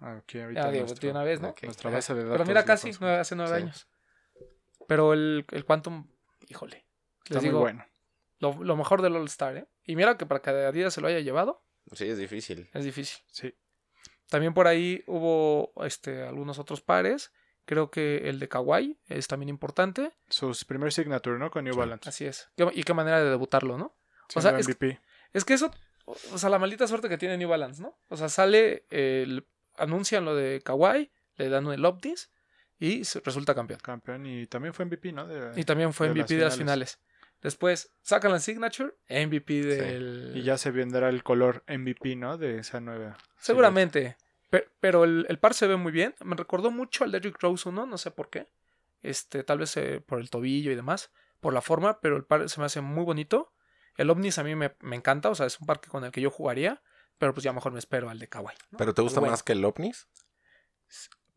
Aquí ahorita digo, nuestro- de una vez, ¿no? Nuestra base de datos. Pero mira, casi, nueve- hace nueve Sí. años. Pero el, el Quantum, híjole. Está Les muy digo, bueno. lo, lo mejor del All-Star, ¿eh? Y mira que para que Adidas se lo haya llevado, Sí, es difícil. es difícil. Sí. También por ahí hubo este, algunos otros pares. Creo que el de Kawhi es también importante. Sus primer signature, ¿no? Con New Sí. Balance. Así es. Y qué manera de debutarlo, ¿no? o sea, es- MVP. Es que eso, o sea, la maldita suerte que tiene New Balance, ¿no? O sea, sale, anuncian lo de Kawhi, le dan el Optis y resulta campeón. Campeón. Y también fue MVP, ¿no? De- Y también fue de MVP de las finales. Después sacan la Signature, MVP del... Y ya se vendrá el color MVP, ¿no? De esa nueva. Seguramente. Pe- Pero el, el par se ve muy bien. Me recordó mucho al Derrick Rose 1, no sé por qué. Este, tal vez eh, por el tobillo y demás, por la forma, pero el par se me hace muy bonito. El Omnis a mí me, me encanta, o sea, es un parque con el que yo jugaría, pero pues ya mejor me espero al de Kawaii. ¿no? ¿Pero te gusta Bueno. más que el OVNIs?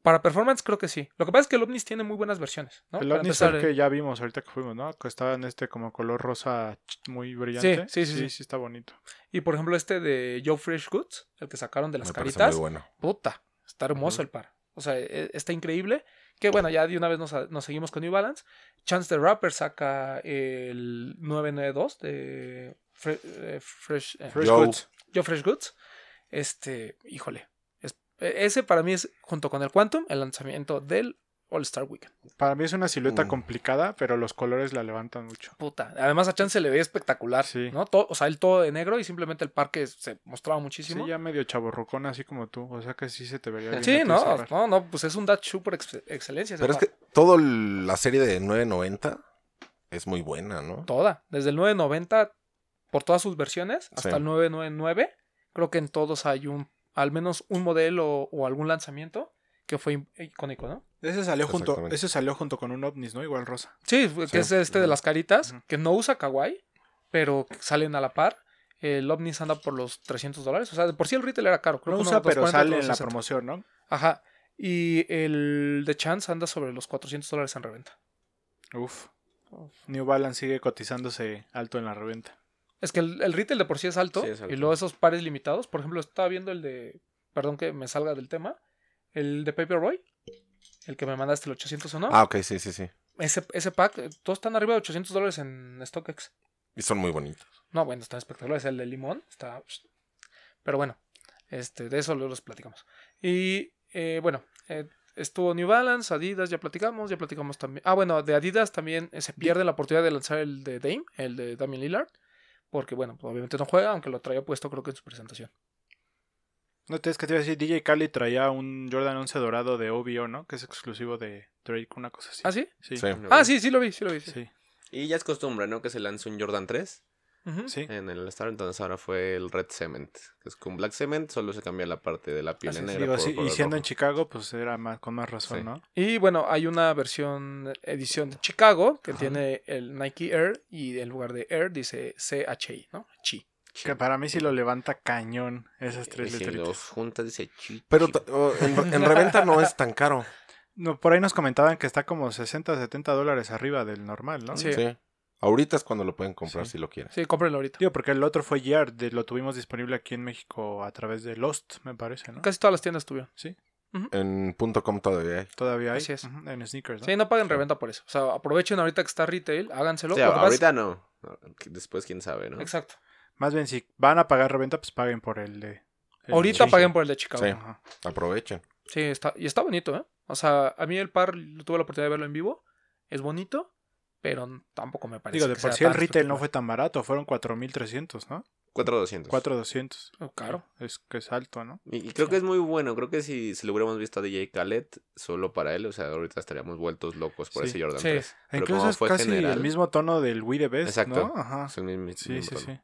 Para performance creo que sí. Lo que pasa es que el Omnis tiene muy buenas versiones, ¿no? El Omnis fue el que ya vimos ahorita que fuimos, ¿no? Que estaba en este como color rosa muy brillante. Sí, sí, sí, Sí, sí. sí, está bonito. Y por ejemplo este de Joe Fresh Goods, el que sacaron de las Me caritas. muy bueno. Puta, está hermoso el par. O sea, e- está increíble. Que bueno, ya de una vez nos, nos seguimos con New Balance. Chance the Rapper saca el 992 de Fre- eh, Fresh, eh, Fresh. Goods. Joe Fresh Goods. Este, híjole. es- e- ese para mí es, junto con el Quantum, el lanzamiento del All Star Weekend. Para mí es una silueta Mm. complicada, pero los colores la levantan mucho. Puta. Además a Chan se le veía espectacular. Sí. ¿no? Todo- o sea, él todo de negro y simplemente el parque se mostraba muchísimo. Sí, ya medio chaborrucón así como tú. O sea que sí se te vería bien. Sí, no, no, no, pues es un Dutch Super ex- excelencia. Pero es par. que toda la serie de 990 es muy buena, ¿no? Toda, desde el 990 por todas sus versiones hasta Sí. el 999, creo que en todos hay un al menos un modelo o algún lanzamiento que fue im- icónico, ¿no? Ese salió junto, ese salió junto con un ovnis, ¿no? Igual rosa. Sí, que Sí. es este de las caritas, que no usa kawaii, pero salen a la par. El ovnis anda por los 300 dólares. O sea, de por sí el retail era caro. Creo No que uno usa, pero 240, sale en la 260. promoción, ¿no? Ajá. Y el de Chance anda sobre los 400 dólares en reventa. Uf. New Balance sigue cotizándose alto en la reventa. Es que el, el retail de por sí es alto, Sí, es alto. Y luego esos pares limitados. Por ejemplo, estaba viendo el de. Perdón que me salga del tema. El de Paperboy. El que me mandaste el 801. Ah, ok, sí, sí, sí. Ese, ese pack, eh, todos están arriba de 800 dólares en StockX. Y son muy bonitos. No, bueno, están espectaculares. El de limón está. Pero bueno, este, de eso luego los platicamos. Y eh, bueno, eh, estuvo New Balance, Adidas, ya platicamos, ya platicamos también. Ah, bueno, de Adidas también eh, se pierde la oportunidad de lanzar el de Dame, el de Damian Lillard. Porque, bueno, pues, obviamente no juega, aunque lo traía puesto creo que en su presentación. No te es que te iba a decir, DJ Khaled traía un Jordan 11 dorado de OVO, ¿no? Que es exclusivo de Drake, una cosa así. ¿Ah, sí? Sí. Sí. Ah, sí, sí lo vi, sí lo vi. Sí. Sí. Y ya es costumbre, ¿no? Que se lance un Jordan 3 Ujú. Sí. en el Star. Entonces ahora fue el Red Cement. Que es con Black Cement, solo se cambia la parte de la piel es. negra. Digo, por sí, y siendo en. Chicago, pues era más, con más razón, Sí. ¿no? Y bueno, hay una versión, edición de Chicago, que Ajá. tiene el Nike Air y en lugar de Air dice CHI, ¿no? Chi. Que para mí sí lo levanta cañón esas Y tres si letritas. los juntas dice chi. Pero chi. oh, en, en reventa no es tan caro. <laughs> No, por ahí nos comentaban que está como 60, 70 dólares arriba del normal, ¿no? Sí. Sí. Ahorita es cuando lo pueden comprar Sí. si lo quieren. Sí, cómprenlo ahorita. Digo, porque el otro fue Yard, de- lo tuvimos disponible aquí en México a través de Lost, me parece, ¿no? Casi todas las tiendas tuvieron. En .com todavía hay. Todavía hay. Así es. En sneakers, ¿no? Sí, no paguen reventa por eso. O sea, aprovechen ahorita que está retail, háganselo. O sea, pasa- ahorita no. Después quién sabe, ¿no? Exacto. Más bien, si van a pagar reventa, pues paguen por el de... el Ahorita de- paguen por el de Chicago. Sí. Sí. Ajá. Aprovechen. está, y está bonito, ¿eh? O sea, a mí el par tuve la oportunidad de verlo en vivo. Es bonito, pero tampoco me parece. Digo, de que por sea sí el retail no fue tan barato, fueron 4.300, ¿no? 4200. 4.200. Oh, Claro. Es que es alto, ¿no? Y, y creo que es muy bueno. Creo que si, si lo hubiéramos visto a DJ Khaled solo para él, o sea, ahorita estaríamos vueltos locos por Sí. ese Jordan Sí. 3. Pero Incluso es fue casi general, el mismo tono del We The Best, Exacto. ¿no? Ajá. es el mismo- Sí, mismo sí, tono. sí.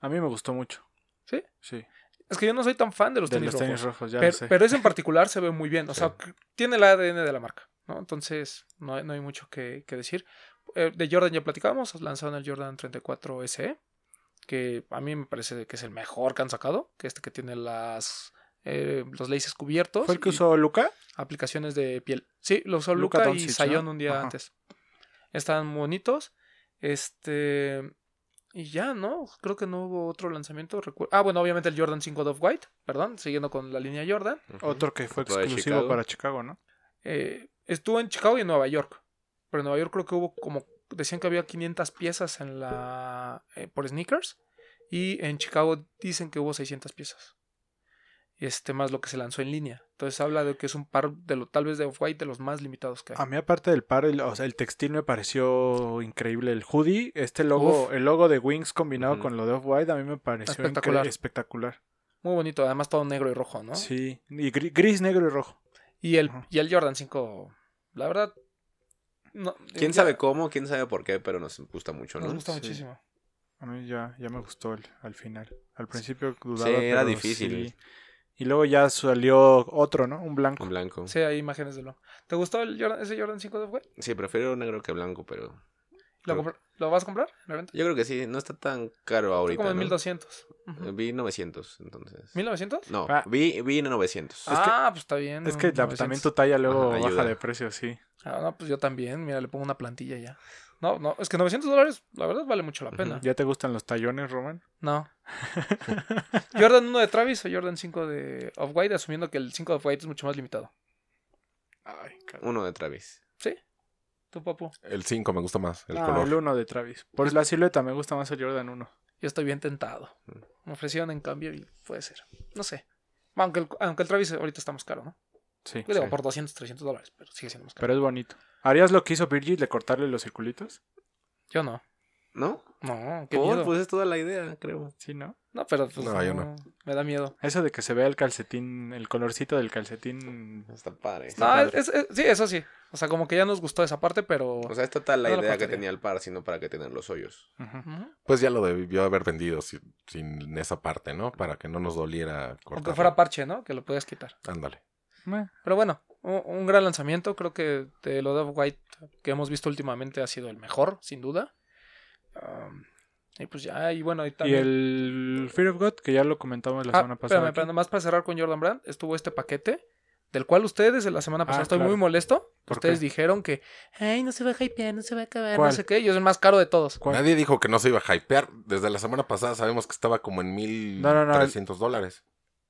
A mí me gustó mucho. ¿Sí? Sí. Es que yo no soy tan fan de los de tenis los rojos. tenis rojos, ya pero, sé. pero ese en particular se ve muy bien. O Sí. sea, tiene el ADN de la marca. ¿no? Entonces, no, hay- no hay mucho que, que decir. Eh, de Jordan ya platicamos. Lanzaron el Jordan 34 SE. Que a mí me parece que es el mejor que han sacado. Que este que tiene las eh, los laces cubiertos. ¿Fue el que usó Luca? aplicaciones de piel. Sí, lo usó Luka Luca, y ¿no? un día Ajá. antes. Están bonitos. Este. Y ya, ¿no? Creo que no hubo otro lanzamiento. recu- Ah, bueno, obviamente el Jordan 5 Dove White, perdón, siguiendo con la línea Jordan. Otro que fue Otro exclusivo Chicago. para Chicago, ¿no? Eh, estuvo en Chicago y en Nueva York. Pero en Nueva York creo que hubo como. Decían que había 500 piezas en la eh, por sneakers. Y en Chicago dicen que hubo 600 piezas. Este, más lo que se lanzó en línea. Entonces habla de que es un par de lo, tal vez de Off-White de los más limitados que hay. A mí aparte del par, el, o sea, el textil me pareció increíble. El hoodie, este logo, Uf. el logo de Wings combinado con lo de Off-White, a mí me pareció Espectacular. espectacular. Muy bonito, además todo negro y rojo, ¿no? Sí, y gri- gris, negro y rojo. Y el, y el Jordan 5, la verdad. No, ¿Quién ya sabe cómo? ¿Quién sabe por qué? Pero nos gusta mucho, ¿no? Nos gusta Sí. muchísimo. A mí ya, ya me gustó el- al final. Al principio dudaba, Sí, era pero difícil. sí. Y luego ya salió otro, ¿no? Un blanco. En blanco. Sí, hay imágenes de lo. ¿Te gustó el Jordan- ese Jordan 5 de güey? Sí, prefiero negro que blanco, pero... ¿Lo, Pero- compra- ¿Lo vas a comprar? Yo creo que sí, no está tan caro Está ahorita, como en ¿no? 1200. Ujú. Eh, Vi 900, entonces. ¿1900? No, Ah. vi, vi 900. Ah, pues está bien. Es que ¿no? la- 900. también tu talla luego Ajá, baja de precio, sí. Ah, no, pues yo también. Mira, le pongo una plantilla ya. No, no, es que 900 dólares, la verdad, vale mucho la pena. ¿Ya te gustan los tallones, Roman? No. <laughs> Jordan 1 de Travis o Jordan 5 de Off-White, asumiendo que el 5 de Off-White es mucho más limitado. Ay, Uno de Travis. ¿Sí? ¿Tú, papu? El 5 me gusta más, el Ah, color. el uno de Travis. Por la silueta me gusta más el Jordan 1. Yo estoy bien tentado. Mm. Me ofrecieron en cambio y puede ser. No sé. Aunque el, aunque el Travis ahorita está más caro, ¿no? Sí. Yo digo, sí. por 200, 300 dólares, pero sigue siendo más caro. Pero es bonito. ¿Harías lo que hizo Virgil de cortarle los circulitos? Yo no. ¿No? No, qué Por, miedo. pues es toda la idea, creo. Sí, ¿no? No, pero pues, No, yo no. Me da miedo. Eso de que se vea el calcetín, el colorcito del calcetín. Está padre. Está No, padre. es- es- sí, eso sí. O sea, como que ya nos gustó esa parte, pero... O sea, es total la No idea que tenía el par, sino para que tengan los hoyos. Ujú. Pues ya lo debió haber vendido si- sin esa parte, ¿no? Para que no nos doliera cortar. Aunque fuera parche, ¿no? Que lo podías quitar. Ándale. Eh, Pero bueno, un, un gran lanzamiento. Creo que de lo de White que hemos visto últimamente ha sido el mejor, sin duda. Um, y pues ya, y bueno, y Y también... el Fear of God, que ya lo comentamos la Ah, semana pasada. espérame, pero nomás para cerrar con Jordan Brand, estuvo este paquete, del cual ustedes la semana pasada Ah, estoy claro. muy molesto. ¿Por Ustedes qué? dijeron que, ay, no se va a hypear, no se va a acabar, ¿Cuál? no sé qué. Yo soy el más caro de todos. ¿Cuál? Nadie dijo que no se iba a hypear. Desde la semana pasada sabemos que estaba como en mil No, no, no, trescientos dólares.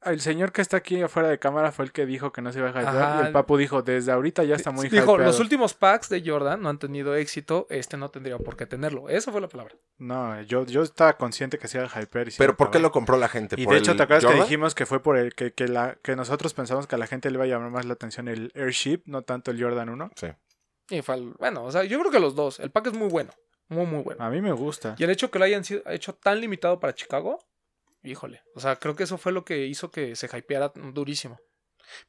El señor que está aquí afuera de cámara fue el que dijo que no se iba a hypear. Ajá. Y el papu dijo, desde ahorita ya está muy Dijo, hypeado. los últimos packs de Jordan no han tenido éxito, este no tendría por qué tenerlo. Eso fue la palabra. No, yo, yo estaba consciente que se iba a hypear. y se Pero ¿por qué lo compró la gente? Y ¿Por de hecho, ¿te acuerdas que dijimos que fue por el que, que, la, que nosotros pensamos que a la gente le iba a llamar más la atención el Airship, no tanto el Jordan 1? Sí. Y fue bueno, o sea, yo creo que los dos. El pack es muy bueno. Muy, muy bueno. A mí me gusta. Y el hecho que lo hayan sido- hecho tan limitado para Chicago, híjole. O sea, creo que eso fue lo que hizo que se hypeara durísimo.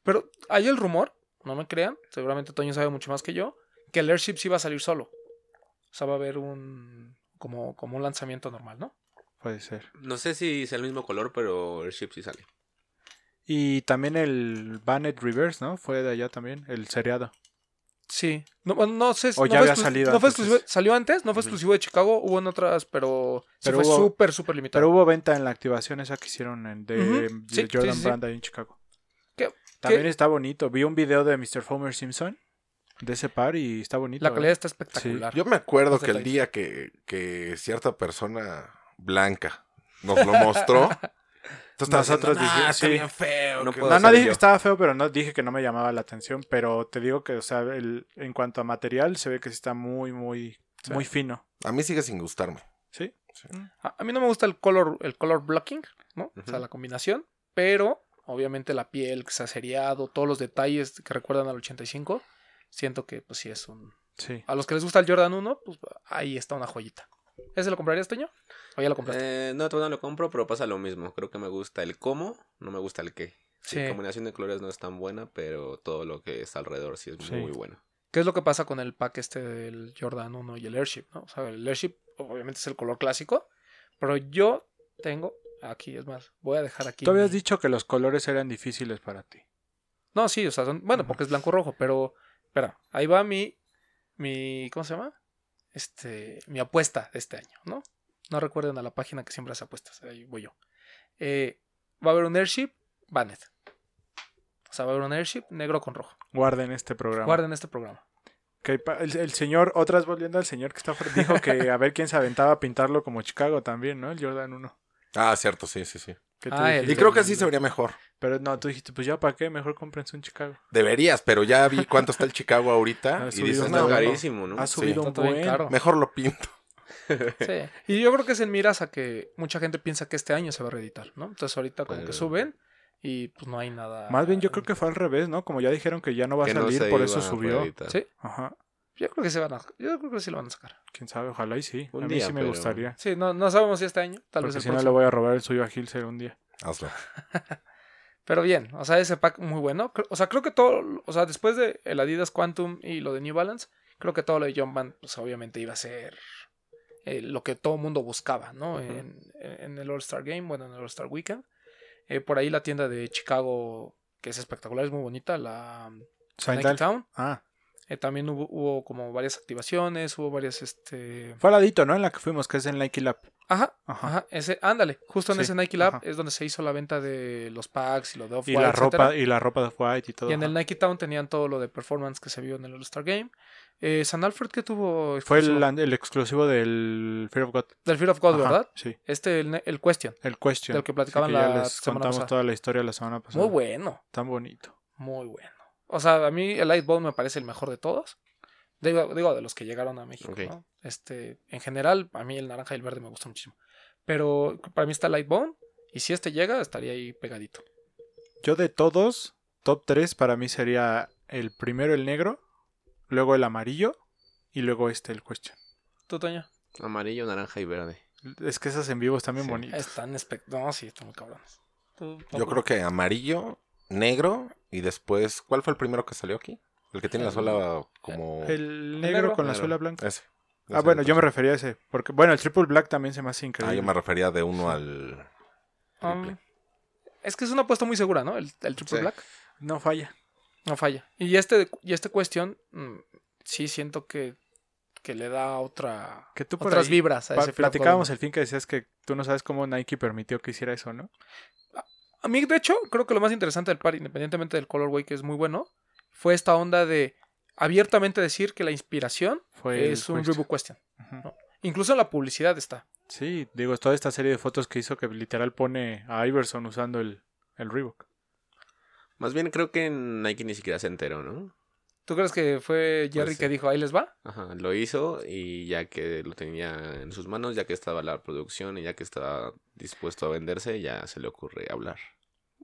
Pero hay el rumor, no me crean, seguramente Toño sabe mucho más que yo, que el Airship sí va a salir solo. O sea, va a haber un. como, como un lanzamiento normal, ¿no? Puede ser. No sé si es el mismo color, pero el ship sí sale. Y también el Banet Reverse, ¿no? Fue de allá también, el seriado. Sí. No, no sé. O no ya fue había salido no fue antes exclusivo- salió antes, no fue exclusivo de Chicago, hubo en otras, pero, sí Pero fue hubo- súper, súper limitado. Pero hubo venta en la activación esa que hicieron en, de, Sí, Jordan sí, sí, sí. Brand ahí en Chicago. ¿Qué- También qué- está bonito. Vi un video de Mr. Fomer Simpson de ese par y está bonito. La ¿eh? calidad está espectacular. Yo me acuerdo que el día que, que cierta persona blanca nos lo mostró, <laughs> estabas Nosotros diciendo, "Nah, dijimos, está sí. bien feo. No No, dije yo. que estaba feo, pero no dije que no me llamaba la atención. Pero te digo que, o sea, el, en cuanto a material, se ve que sí está muy, muy, Sí. muy fino. A mí sigue sin gustarme. ¿Sí? A, a mí no me gusta el color, el color blocking, ¿no? O sea, la combinación. Pero, obviamente, la piel que se ha seriado, todos los detalles que recuerdan al 85, siento que, pues sí es un. Sí. A los que les gusta el Jordan 1, pues ahí está una joyita. ¿Ese lo comprarías, Toño? ¿O ya lo compraste? Eh, no, todavía no lo compro, pero pasa lo mismo. Creo que me gusta el cómo, no me gusta el qué. Sí. La combinación de colores no es tan buena, pero todo lo que está alrededor sí es Sí. muy bueno. ¿Qué es lo que pasa con el pack este del Jordan 1 y el Airship? ¿no? O sea, el Airship obviamente es el color clásico, pero yo tengo, aquí es más, voy a dejar aquí. Tú habías mi- dicho que los colores eran difíciles para ti. No, sí, o sea, son, bueno, porque es blanco-rojo, pero, espera, ahí va mi, mi, ¿cómo se llama? Este, mi apuesta de este año, ¿no? No recuerden a la página que siempre hace apuestas, ahí voy yo. Eh, va a haber un Airship, Banet. O sea, va a haber un Airship negro con rojo. Guarden este programa. Guarden este programa. Que el, el señor, otras volviendo al señor que está afuera, dijo que <laughs> a ver quién se aventaba a pintarlo como Chicago también, ¿no? El Jordan 1. Ah, cierto, sí, sí, sí. Ah, Y dijiste- creo que así se vería mejor. Pero no, tú dijiste, pues ya para qué, mejor cómprense un Chicago. Deberías, pero ya vi cuánto está el Chicago ahorita. Ha y subido dices, no, carísimo, ¿no? Ha subido un Está bien buen. caro. mejor lo pinto. <laughs> Sí. Y yo creo que es en miras a que mucha gente piensa que este año se va a reeditar, ¿no? Entonces ahorita como que Pues- suben y pues no hay nada. Más bien yo creo que fue al revés, ¿no? Como ya dijeron que ya no va a no salir, por eso iba subió. Sí, Ajá. Yo creo que se van a. Yo creo que sí lo van a sacar. Quién sabe, ojalá y sí. Un a mí día, sí me pero- gustaría. Sí, no, no sabemos si este año, tal vez Porque el si no le voy a robar el suyo a Hilser un día. Hazlo. <laughs> Pero bien, o sea, ese pack muy bueno. O sea, creo que todo, o sea, después de el Adidas Quantum y lo de New Balance, creo que todo lo de John Band, pues obviamente iba a ser eh, lo que todo mundo buscaba, ¿no? en, en el All-Star Game, bueno, en el All-Star Weekend. Eh, por ahí la tienda de Chicago, que es espectacular, es muy bonita, la Nike. Town. Ah, Eh, también hubo, hubo como varias activaciones, hubo varias, este... fue al ladito, ¿no? En la que fuimos, que es en Nike Lab. Ajá, Ajá. ajá, ese, ándale, justo en Sí, ese Nike Lab ajá. es donde se hizo la venta de los packs y lo de Y Off-White, la etcétera. ropa, y la ropa de White y todo. Y en el. Nike Town tenían todo lo de performance que se vio en el All-Star Game. Eh, San Alfred que tuvo Fue exclusivo? el, el exclusivo del Fear of God. del Fear of God, Ajá, ¿verdad? Sí. Este, el, el Question. El Question. Del que platicaban Sí, ya la les semana contamos pasada. toda la historia la semana pasada. Muy bueno, Tan bonito. muy bueno. O sea, a mí el Lightbone me parece el mejor de todos. Digo, digo, de los que llegaron a México. Este, en general, a mí el naranja y el verde me gustan muchísimo. Pero para mí está Lightbone. Y si este llega, estaría ahí pegadito. Yo de todos, top 3 para mí sería el primero el negro, luego el amarillo y luego este el question. ¿Tú, Toño? Amarillo, naranja y verde. Es que esas en vivo están bien Sí. bonitas. Están espect... No, sí, están muy cabrones. ¿Tú, Yo creo que amarillo, negro y después. ¿Cuál fue el primero que salió aquí? El que tiene la suela como. El negro. negro con la suela blanca. Ese. Ah, Ese bueno, yo me refería a ese. Porque, bueno, el triple black también se me hace Ah, increíble. yo me refería de uno al. Um, es que es una apuesta muy segura, ¿no? El, el Triple Sí. Black. No falla. No falla. Y este, y este cuestión, mm, sí siento que, que le da otra, Que tú por otras ahí vibras a ese platicábamos el fin que decías que tú no sabes cómo Nike permitió que hiciera eso, ¿no? A mí, de hecho, creo que lo más interesante del par, independientemente del colorway, que es muy bueno, fue esta onda de abiertamente decir que la inspiración Fue es un question. Reebok Question. Incluso en la publicidad está. Sí, digo, toda esta serie de fotos que hizo que literal pone a Iverson usando el, el Reebok. Más bien creo que Nike ni siquiera se enteró, ¿no? ¿Tú crees que fue Jerry Pues sí. que dijo, ahí les va? Ajá, lo hizo y ya que lo tenía en sus manos, ya que estaba la producción y ya que estaba dispuesto a venderse, ya se le ocurre hablar.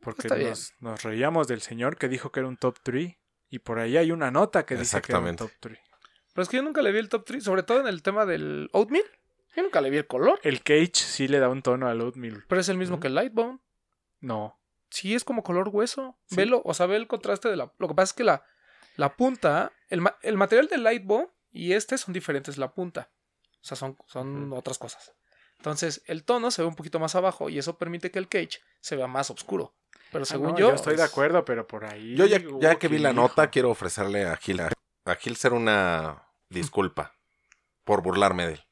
Porque Está bien. nos, nos reíamos del señor que dijo que era un top 3. Y por ahí hay una nota que dice que era un top 3. Pero es que yo nunca le vi el top 3, sobre todo en el tema del Oatmeal. Yo nunca le vi el color. El Cage sí le da un tono al Oatmeal. Pero es el mismo que el Lightbone. No. Sí, es como color hueso. Sí. Velo, o sea, ve el contraste de la. Lo que pasa es que la, la punta, el, ma- el material del Lightbone y este son diferentes la punta. O sea, son, son otras cosas. Entonces, el tono se ve un poquito más abajo y eso permite que el cage se vea más oscuro. Pero según Ah, no, yo. estoy de acuerdo, pero por ahí. Yo ya, ya que vi la nota, quiero ofrecerle a Gil, a, a Gil ser una disculpa por burlarme de él.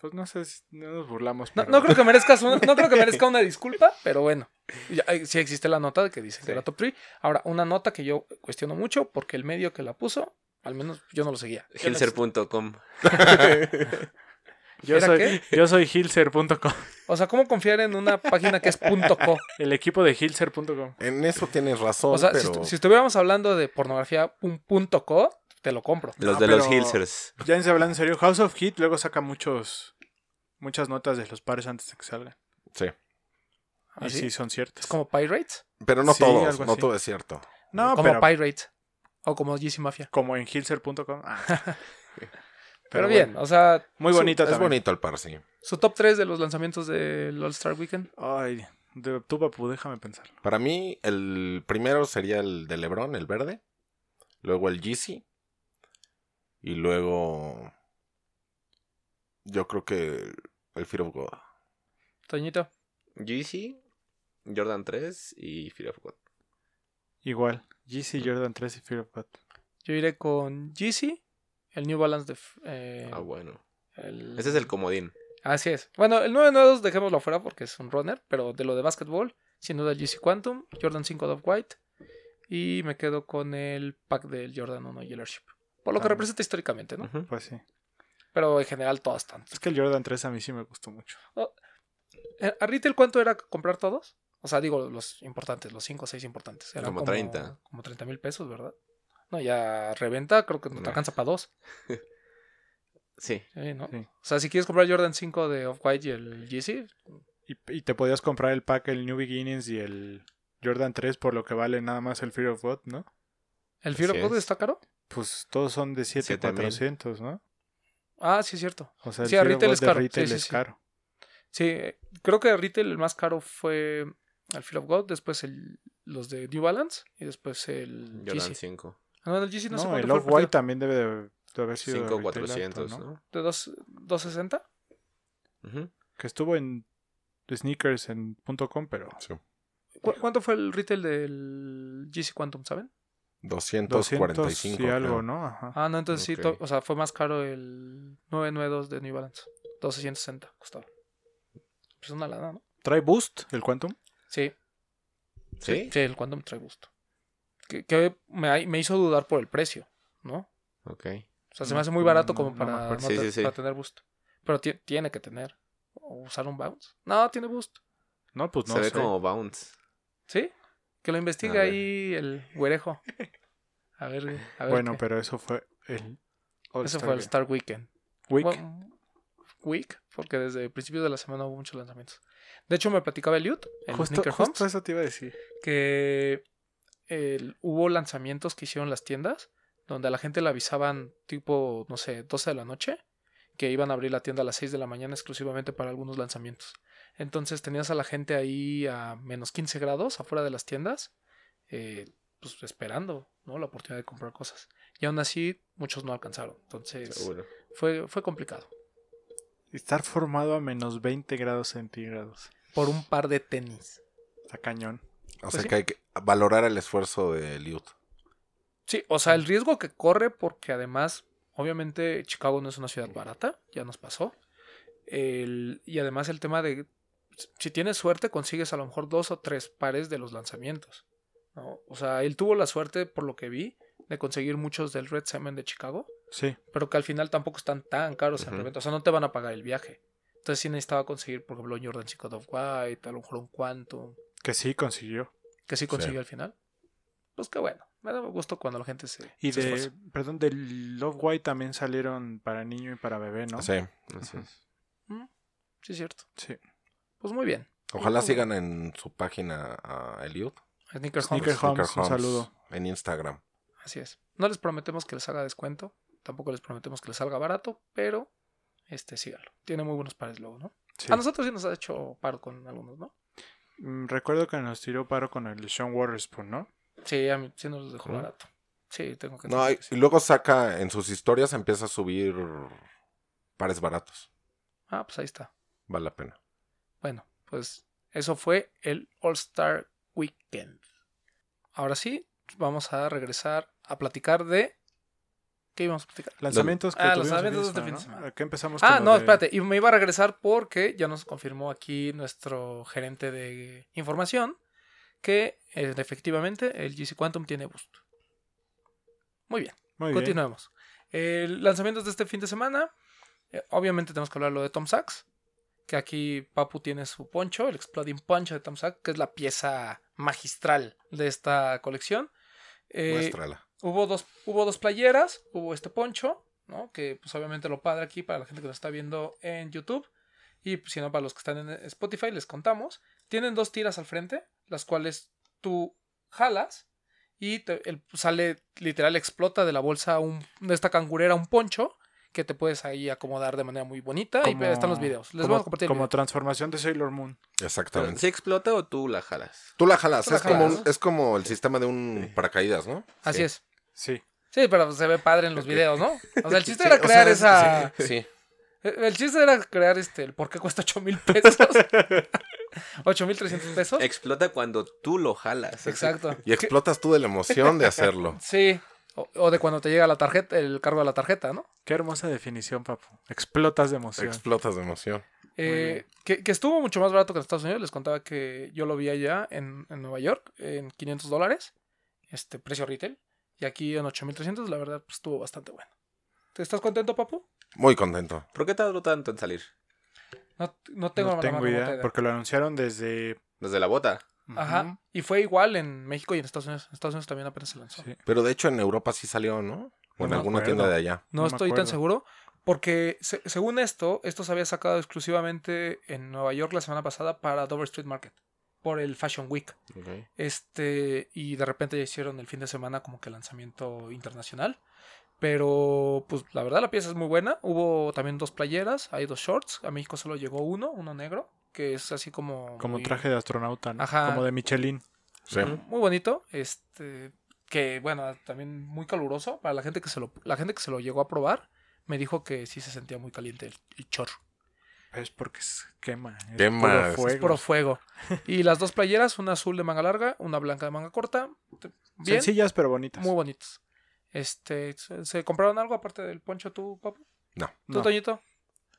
Pues no sé, si- no nos burlamos. No, pero- no creo que merezcas una, no creo que <laughs> merezca una disculpa, pero bueno. Ya, sí existe la nota de que dice que Sí. era top 3. Ahora, una nota que yo cuestiono mucho porque el medio que la puso, al menos yo no lo seguía. Hilser.com. <laughs> Yo ¿Era soy, qué? yo soy hilser.com. O sea, ¿cómo confiar en una página que es .co? El equipo de hilser.com. En eso tienes razón, O sea, si, pero si estuviéramos hablando de pornografía un punto .co, te lo compro. Los No, de los pero- Hilsers. Ya en hablando en serio, House of Heat luego saca muchos muchas notas de los pares antes de que salgan. sí. Y ¿Así? sí, son ciertas. ¿Es como Pirates? Pero no Sí, todos, algo no así. todo es cierto. No, como pero Pirates. O como GC Mafia. como en hilser.com. Ah. <laughs> Pero, bueno, bien, o sea, Muy su- bonito Es bonito el par, sí. su top 3 de los lanzamientos del All-Star Weekend. Ay, de, tú, papu, déjame pensar. Para mí, el primero sería el de LeBron, el verde. Luego el Yeezy. Y luego. Yo creo que el Fear of God. Toñito. Yeezy, Jordan 3 y Fear of God. Igual, GC, Jordan 3 y Fear of God. Yo iré con GC, el New Balance de... f- eh, Ah, bueno. el- Ese es el comodín. Así es. Bueno, el 992 dejémoslo afuera porque es un runner, pero de lo de básquetbol, sin duda el GC Quantum, Jordan 5 Dove White y me quedo con el pack del Jordan 1 Yellership. Por lo que representa históricamente, ¿no? Pues sí. Pero en general todas están. Es que el Jordan 3 a mí sí me gustó mucho. Eh, ¿A retail cuánto era comprar todos? O sea, digo los importantes, los 5 o 6 importantes. Eran Como 30. Como 30 mil pesos, ¿verdad? No, ya reventa, creo que no te alcanza para dos. <laughs> Sí. Sí, ¿no? Sí. O sea, si quieres comprar Jordan 5 de Off-White y el GC, Y, y te podías comprar el pack, el New Beginnings y el Jordan 3 por lo que vale nada más el Fear of God, ¿no? ¿el Fear of God es. está caro? Pues todos son de 7400, ¿no? Ah, sí, es cierto. O sea, el Sí, a of retail es caro. retail Sí, sí, es sí. caro. Sí, eh, creo que retail el más caro fue el Fear of God, después el, los de New Balance y después el Jordan GC. 5. Ah, no, el GC no, sé No, cuánto el Off-White también debe de, de haber sido. 5 retail 400, alto, ¿no? ¿De dos, 260? Ujú. Que estuvo en sneakers en .com, pero Sí. ¿Cu- ¿Cuánto fue el retail del GC Quantum, saben? 245. 200 y algo, creo. ¿no? Ajá. Ah, no, entonces sí, o sea, fue más caro el 992 de New Balance. 260 costaba. Pues una lana, ¿no? ¿Trae Boost el Quantum? Sí, ¿Sí? sí, el Quantum trae gusto. Que, que me, me hizo dudar por el precio, ¿no? Ok. O sea, se me hace muy barato como para, acuerdo. no Sí, te- sí, sí. para tener boost. Pero ti- tiene que tener. O usar un bounce. No, tiene boost. No, pues no Se ve sé. como bounce. ¿Sí? Que lo investigue ahí el güerejo. A ver, a ver. Bueno, qué. pero eso fue el. Ese All-Star fue el. Star Weekend. Week. Bueno, week, porque desde principios de la semana hubo muchos lanzamientos. De hecho, me platicaba Eliud en justo, Sneaker justo Homes eso te iba a decir. que el- hubo lanzamientos que hicieron las tiendas donde a la gente le avisaban tipo, no sé, 12 de la noche que iban a abrir la tienda a las 6 de la mañana exclusivamente para algunos lanzamientos. Entonces tenías a la gente ahí a menos 15 grados afuera de las tiendas, eh, pues esperando, ¿no? La oportunidad de comprar cosas. Y aún así, muchos no alcanzaron. Entonces, Seguro. fue, fue complicado. Estar formado a menos 20 grados centígrados. Por un par de tenis. Está cañón. O Pues sea sí. que hay que valorar el esfuerzo de Liut. Sí, o sea, el riesgo que corre, porque además, obviamente, Chicago no es una ciudad barata, ya nos pasó. El- y además el tema de, si tienes suerte, consigues a lo mejor dos o tres pares de los lanzamientos. ¿no? O sea, él tuvo la suerte, por lo que vi, de conseguir muchos del Red Semen de Chicago, Sí. pero que al final tampoco están tan caros en Ujú. reventa. O sea, no te van a pagar el viaje. Entonces sí necesitaba conseguir, por ejemplo, un Jordan 5 of White, a lo mejor un Quantum, Que sí consiguió. que sí consiguió al final. Pues qué bueno. Me da gusto cuando la gente se. Y se de, perdón, de Love White también salieron para niño y para bebé, ¿no? Sí. Así es. Sí, es cierto. Sí. Pues muy bien. Ojalá sigan en su página a Eliud. Sneaker Sneaker Homes. Homes, un saludo. En Instagram. Así es. No les prometemos que les haga descuento. Tampoco les prometemos que les salga barato, pero este síganlo. Tiene muy buenos pares luego, ¿no? Sí. A nosotros sí nos ha hecho paro con algunos, ¿no? Mm, Recuerdo que nos tiró paro con el Sean Waterspoon, ¿no? Sí, a mí sí nos los dejó barato. Sí, tengo que No, decir y, que sí. y luego saca en sus historias, empieza a subir pares baratos. Ah, pues ahí está. Vale la pena. Bueno, pues eso fue el All Star Weekend. Ahora sí, vamos a regresar a platicar de. ¿Qué íbamos a platicar? Lanzamientos que Ah, tuvimos lanzamientos de este fin de semana. ¿no? Aquí empezamos Ah, con no, de- espérate. Y me iba a regresar porque ya nos confirmó aquí nuestro gerente de información que eh, efectivamente el GC Quantum tiene boost. Muy bien, Muy bien. continuemos. El lanzamientos de este fin de semana. eh, obviamente tenemos que hablar lo de Tom Sachs. Que aquí Papu tiene su poncho, el Exploding Poncho de Tom Sachs, que es la pieza magistral de esta colección. Eh, Muéstrala. hubo dos, hubo dos playeras, hubo este poncho, ¿no? Que pues obviamente lo padre aquí para la gente que nos está viendo en YouTube. Y pues, si no, para los que están en Spotify, les contamos. Tienen dos tiras al frente, las cuales tú jalas y te- el- sale, literal, explota de la bolsa un, de esta cangurera un poncho que te puedes ahí acomodar de manera muy bonita. y están los videos. Les como, vamos a compartir como video. transformación de Sailor Moon. Exactamente. ¿Sí explota o tú la jalas? Tú la jalas. Tú la es, como es como el sistema de un paracaídas, ¿no? Así Sí. es. Sí. Sí, pero se ve padre en los videos, ¿no? O sea, el <laughs> chiste Sí, era o crear sea, esa... Sí. sí. El el chiste era crear este, el por qué cuesta 8 mil pesos. <laughs> 8 mil 300 pesos. Explota cuando tú lo jalas. Exacto. Y explotas tú de la emoción de hacerlo. <laughs> Sí. O, o de cuando te llega la tarjeta, el cargo de la tarjeta, ¿no? Qué hermosa definición, papu. Explotas de emoción. Explotas de emoción. Eh, que, que estuvo mucho más barato que en Estados Unidos. Les contaba que yo lo vi allá en, en Nueva York en 500 dólares. Este precio retail. Y aquí en 8300, la verdad, pues, estuvo bastante bueno. ¿Te estás contento, papu? Muy contento. ¿Por qué tardó tanto en salir? No, no tengo, no la tengo idea. porque lo anunciaron desde... Desde la bota. Ajá. Y fue igual en México y en Estados Unidos. En Estados Unidos también apenas se lanzó. Sí. Pero de hecho en Europa sí salió, ¿no? O en No alguna acuerdo. tienda de allá. No, estoy tan seguro. Porque se- según esto, esto se había sacado exclusivamente en Nueva York la semana pasada para Dover Street Market. Por el Fashion Week. Este. Y de repente ya hicieron el fin de semana como que lanzamiento internacional. Pero, pues la verdad la pieza es muy buena. Hubo también dos playeras, hay dos shorts. A México solo llegó uno, uno negro, que es así como... Como muy- traje de astronauta, ¿no? Ajá. Como de Michelin. Sí. muy bonito. Este. Que bueno, también muy caluroso. Para la gente que se lo, la gente que se lo llegó a probar, me dijo que sí se sentía muy caliente el, el chorro. Es porque es quema. Es Quema, puro es fuego. Es puro fuego. Y las dos playeras, una azul de manga larga, una blanca de manga corta. Bien, Sencillas pero bonitas. muy bonitas. Este, ¿se, se compraron algo aparte del poncho tú, papu? No. ¿Tú, No. Toñito?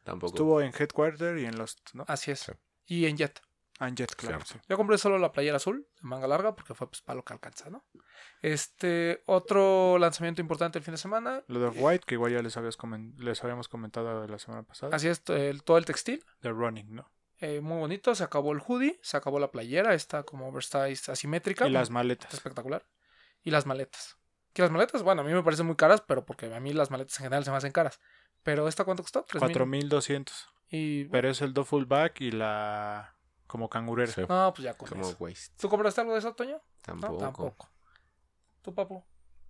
Tampoco. Estuvo en Headquarter y en Lost, ¿no? Así es. Sí. Y en Jet. Ah, en Jet, claro. Cierto. Yo compré solo la playera azul, de manga larga, porque fue pues para lo que alcanza, ¿no? Este, otro lanzamiento importante el fin de semana. Lo de White, que igual ya les, habías les habíamos comentado la semana pasada. Así es, el- todo el textil. De Running, ¿no? eh, muy bonito. Se acabó el hoodie, se acabó la playera, esta como oversize asimétrica. Y las Está maletas. espectacular. Y las maletas. Que las maletas, bueno, a mí me parecen muy caras, pero porque a mí las maletas en general se me hacen caras. Pero esta cuánto costó? 3,000. 4200. Y Pero es el full back y la. como cangurera. Sí. no, pues ya con Como eso. waste. ¿Tú compraste algo de eso, Toño? Tampoco. No, tampoco. ¿Tú, papu?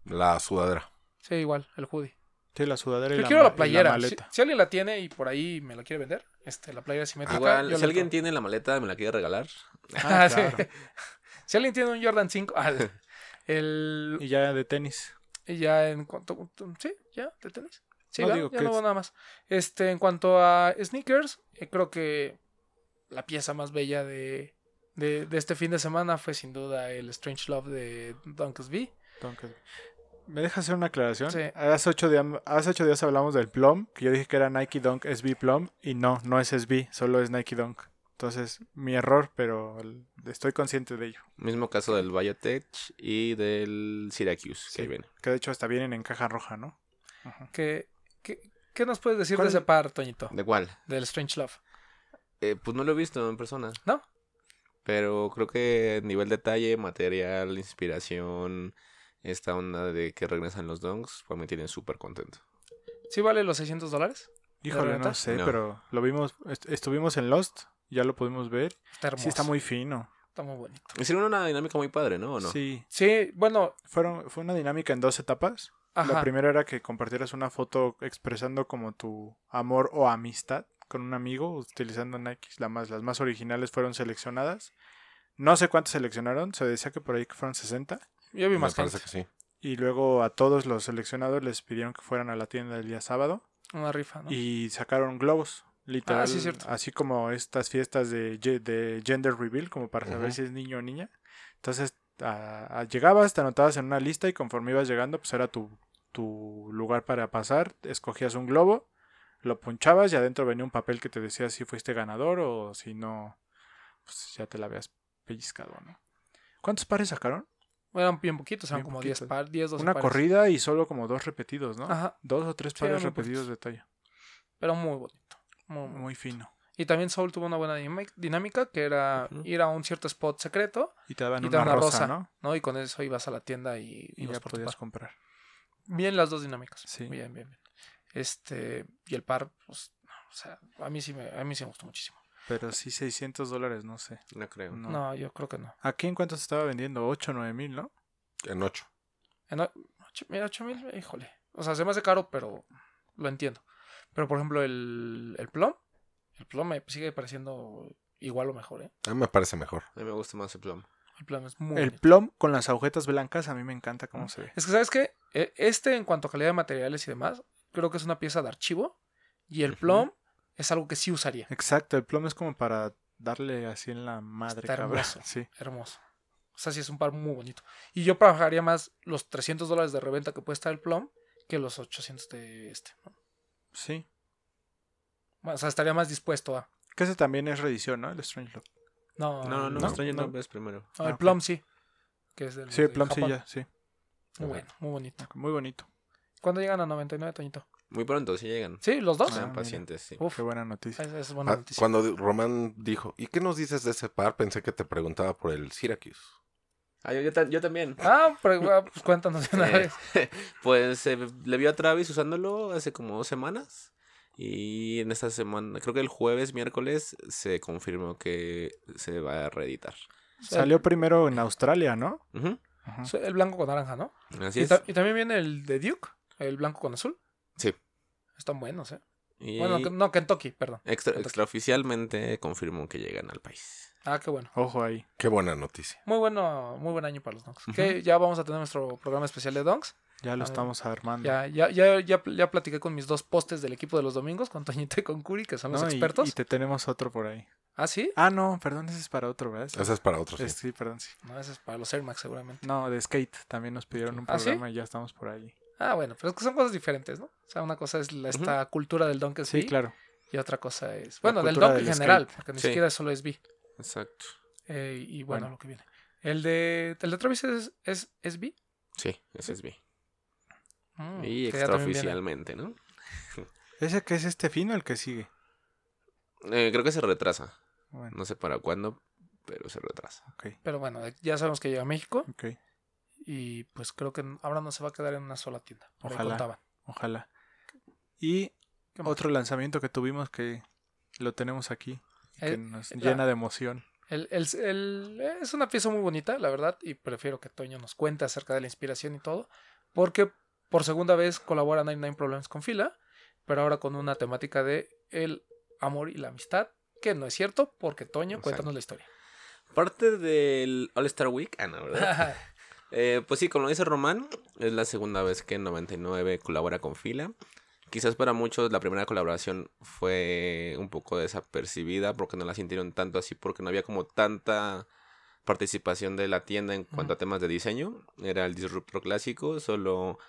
La sudadera. Sí, igual, el hoodie. Sí, la sudadera y Yo la, quiero la playera. si, maleta. si alguien la tiene y por ahí me la quiere vender, este, la playera simétrica. Igual, si alguien tiene la maleta, me la quiere regalar. Ah, <laughs> Ah, sí. <laughs> Si alguien tiene un Jordan 5, ah, <laughs> el, Y ya de tenis. y ya en cuanto. Sí, ya, de tenis. Sí, No, ¿verdad? digo ya que no es- nada más. Este, en cuanto a sneakers, eh, creo que la pieza más bella de, de, de este fin de semana fue sin duda el Strange Love de Dunkesby. ¿Me dejas hacer una aclaración? Sí. Hace ocho, días, hace ocho días hablamos del Plum, que yo dije que era Nike Dunk SB Plum, y no, no es SB, solo es Nike Dunk. Entonces, mi error, pero estoy consciente de ello. Mismo caso del Biotech y del Syracuse, que ahí viene. Que de hecho hasta vienen en caja roja, ¿no? Ajá. ¿Qué, qué, qué nos puedes decir ¿Cuál- de ese par, Toñito? ¿De cuál? Del Strange Love. Eh, pues no lo he visto en persona. ¿No? Pero creo que nivel detalle, material, inspiración, esta onda de que regresan los donks, pues me tienen súper contento. ¿Sí vale los 600 dólares? Híjole, no sé, No. pero lo vimos, est- estuvimos en Lost, ya lo pudimos ver. Está hermoso. Sí, está muy fino. está muy bonito. Hicieron una dinámica muy padre, ¿no? ¿O no? Sí, Sí, bueno, fueron, fue una dinámica en dos etapas. Ajá. La primera era que compartieras una foto expresando como tu amor o amistad con un amigo utilizando Nike. La más, las más originales fueron seleccionadas. No sé cuántas seleccionaron, se decía que por ahí que fueron 60. Yo vi Me más parece gente. que sí. Y luego a todos los seleccionados les pidieron que fueran a la tienda el día sábado Una rifa, ¿no? y sacaron globos. Literal, Ah, sí, cierto. así como estas fiestas de, de gender reveal, como para saber si es niño o niña. Entonces, a- a- llegabas, te anotabas en una lista y conforme ibas llegando, pues era tu, tu lugar para pasar. Escogías un globo, lo punchabas y adentro venía un papel que te decía si fuiste ganador o si no, pues ya te la habías pellizcado, ¿no? ¿Cuántos pares sacaron? Eran bien poquitos, eran Bien como 10 poquitos. par, 10, 12 Una pares. corrida y solo como dos repetidos, ¿no? Ajá, Dos o tres Sí, pares repetidos poquitos. de talla. pero muy bonito. Muy- Muy fino. Y también Soul tuvo una buena dinámica que era ir a un cierto spot secreto, Y te daban Y te una daban una rosa, rosa. ¿no? ¿no? Y con eso ibas a la tienda y, Y ya podías par. comprar. Bien las dos dinámicas. Sí. Bien, bien, bien. Este, y el par, pues, no, o sea, a mí sí me, a mí sí me gustó muchísimo. Pero sí 600 dólares, no sé. No creo. No. No, yo creo que no. ¿Aquí en cuánto se estaba vendiendo? 8 o 9 mil, ¿no? En ocho. En o- ocho- mira, 8 mil, híjole. O sea, se me hace caro, pero lo entiendo. Pero por ejemplo, el, el plum, el plum me sigue pareciendo igual o mejor, ¿eh? A mí me parece mejor. A mí me gusta más el plum. El plum es muy El bonito. plom con las agujetas blancas a mí me encanta cómo se ve. Es que, ¿sabes qué? E- Este, en cuanto a calidad de materiales y demás, creo que es una pieza de archivo. Y el plum es algo que sí usaría. Exacto, el plom es como para darle así en la madre, Está cabrón. hermoso. <laughs> Sí. Hermoso. O sea, sí es un par muy bonito. Y yo pagaría más los 300 dólares de reventa que puede estar el plum que los 800 de este. ¿no? Sí. O sea, estaría más dispuesto a. Que ese también es reedición, ¿no? El Strange Love. No, No, no, ¿No? No. Love es primero. No, el Ah, plum sí. Que es del, Sí, el de plom sí ya, sí. Muy bueno, muy bonito. Muy bonito. ¿Cuándo llegan a 99, Toñito? Muy pronto, sí llegan. Sí, los dos. Ah, Sean mira. pacientes, sí. Uf, Qué buena noticia. es buena Ah, noticia. cuando Román dijo, ¿y qué nos dices de ese par? Pensé que te preguntaba por el Syracuse. Ah, yo, yo yo también. Ah, pero, ah, pues cuéntanos una Eh, vez. <laughs> pues eh, le vio a Travis usándolo hace como dos semanas. Y en esta semana, creo que el jueves, miércoles, se confirmó que se va a reeditar. Salió primero en Australia, ¿no? El blanco con naranja, ¿no? Así Y, es. ta- y también viene el de Duke, el blanco con azul. Sí. Están buenos, ¿eh? Y Bueno, que- no, Kentucky, perdón. extra, Kentucky. extraoficialmente confirmó que llegan al país. Ah, qué bueno. Ojo ahí. Qué buena noticia. Muy bueno, muy buen año para los Donks. Que ya vamos a tener nuestro programa especial de Donks. Ya lo estamos armando. Ya, ya, ya, ya, ya platiqué con mis dos postes del equipo de los domingos, con Toñito y con Curi, que son los expertos. Y, te tenemos otro por ahí. Ah, sí. Ah, no, perdón, ese es para otro, ¿verdad? Ese es para otros. sí. Es- sí, perdón, sí. No, ese es para los Air Max, seguramente. No, de skate también nos pidieron un ¿Ah, sí? programa y ya estamos por ahí. Ah, bueno, pero es que son cosas diferentes, ¿no? O sea, una cosa es la, esta cultura del Dunk Sí, SB claro. y otra cosa es. Bueno, del Dunk en general, skate. porque ni Sí. siquiera es solo SB. Exacto. Eh, y bueno, Bueno. lo que viene. El de, el de Travis es, es SB. Sí, ese es B. Mm, Y extraoficialmente, ¿no? <laughs> ¿Ese que es este fin o el que sigue? Eh, creo que se retrasa. Bueno, No sé para cuándo, pero se retrasa. ok, Pero bueno, ya sabemos que llega a México ok. y pues creo que ahora no se va a quedar en una sola tienda. Ojalá. contaban. Ojalá. Y otro lanzamiento que tuvimos que lo tenemos aquí, que Eh, nos la- llena de emoción. El, el- el- es una pieza muy bonita, la verdad, y prefiero que Toño nos cuente acerca de la inspiración y todo, porque por segunda vez colabora 99 Problems con Fila, pero ahora con una temática de el amor y la amistad, que no es cierto, porque Toño, Exacto. cuéntanos la historia. Parte del All Star Week, ah, no, ¿verdad? <laughs> Eh, pues sí, como dice Román, es la segunda vez que 99 colabora con Fila. Quizás para muchos la primera colaboración fue un poco desapercibida porque no la sintieron tanto así, porque no había como tanta participación de la tienda en cuanto a temas de diseño. Era el disruptor clásico, solo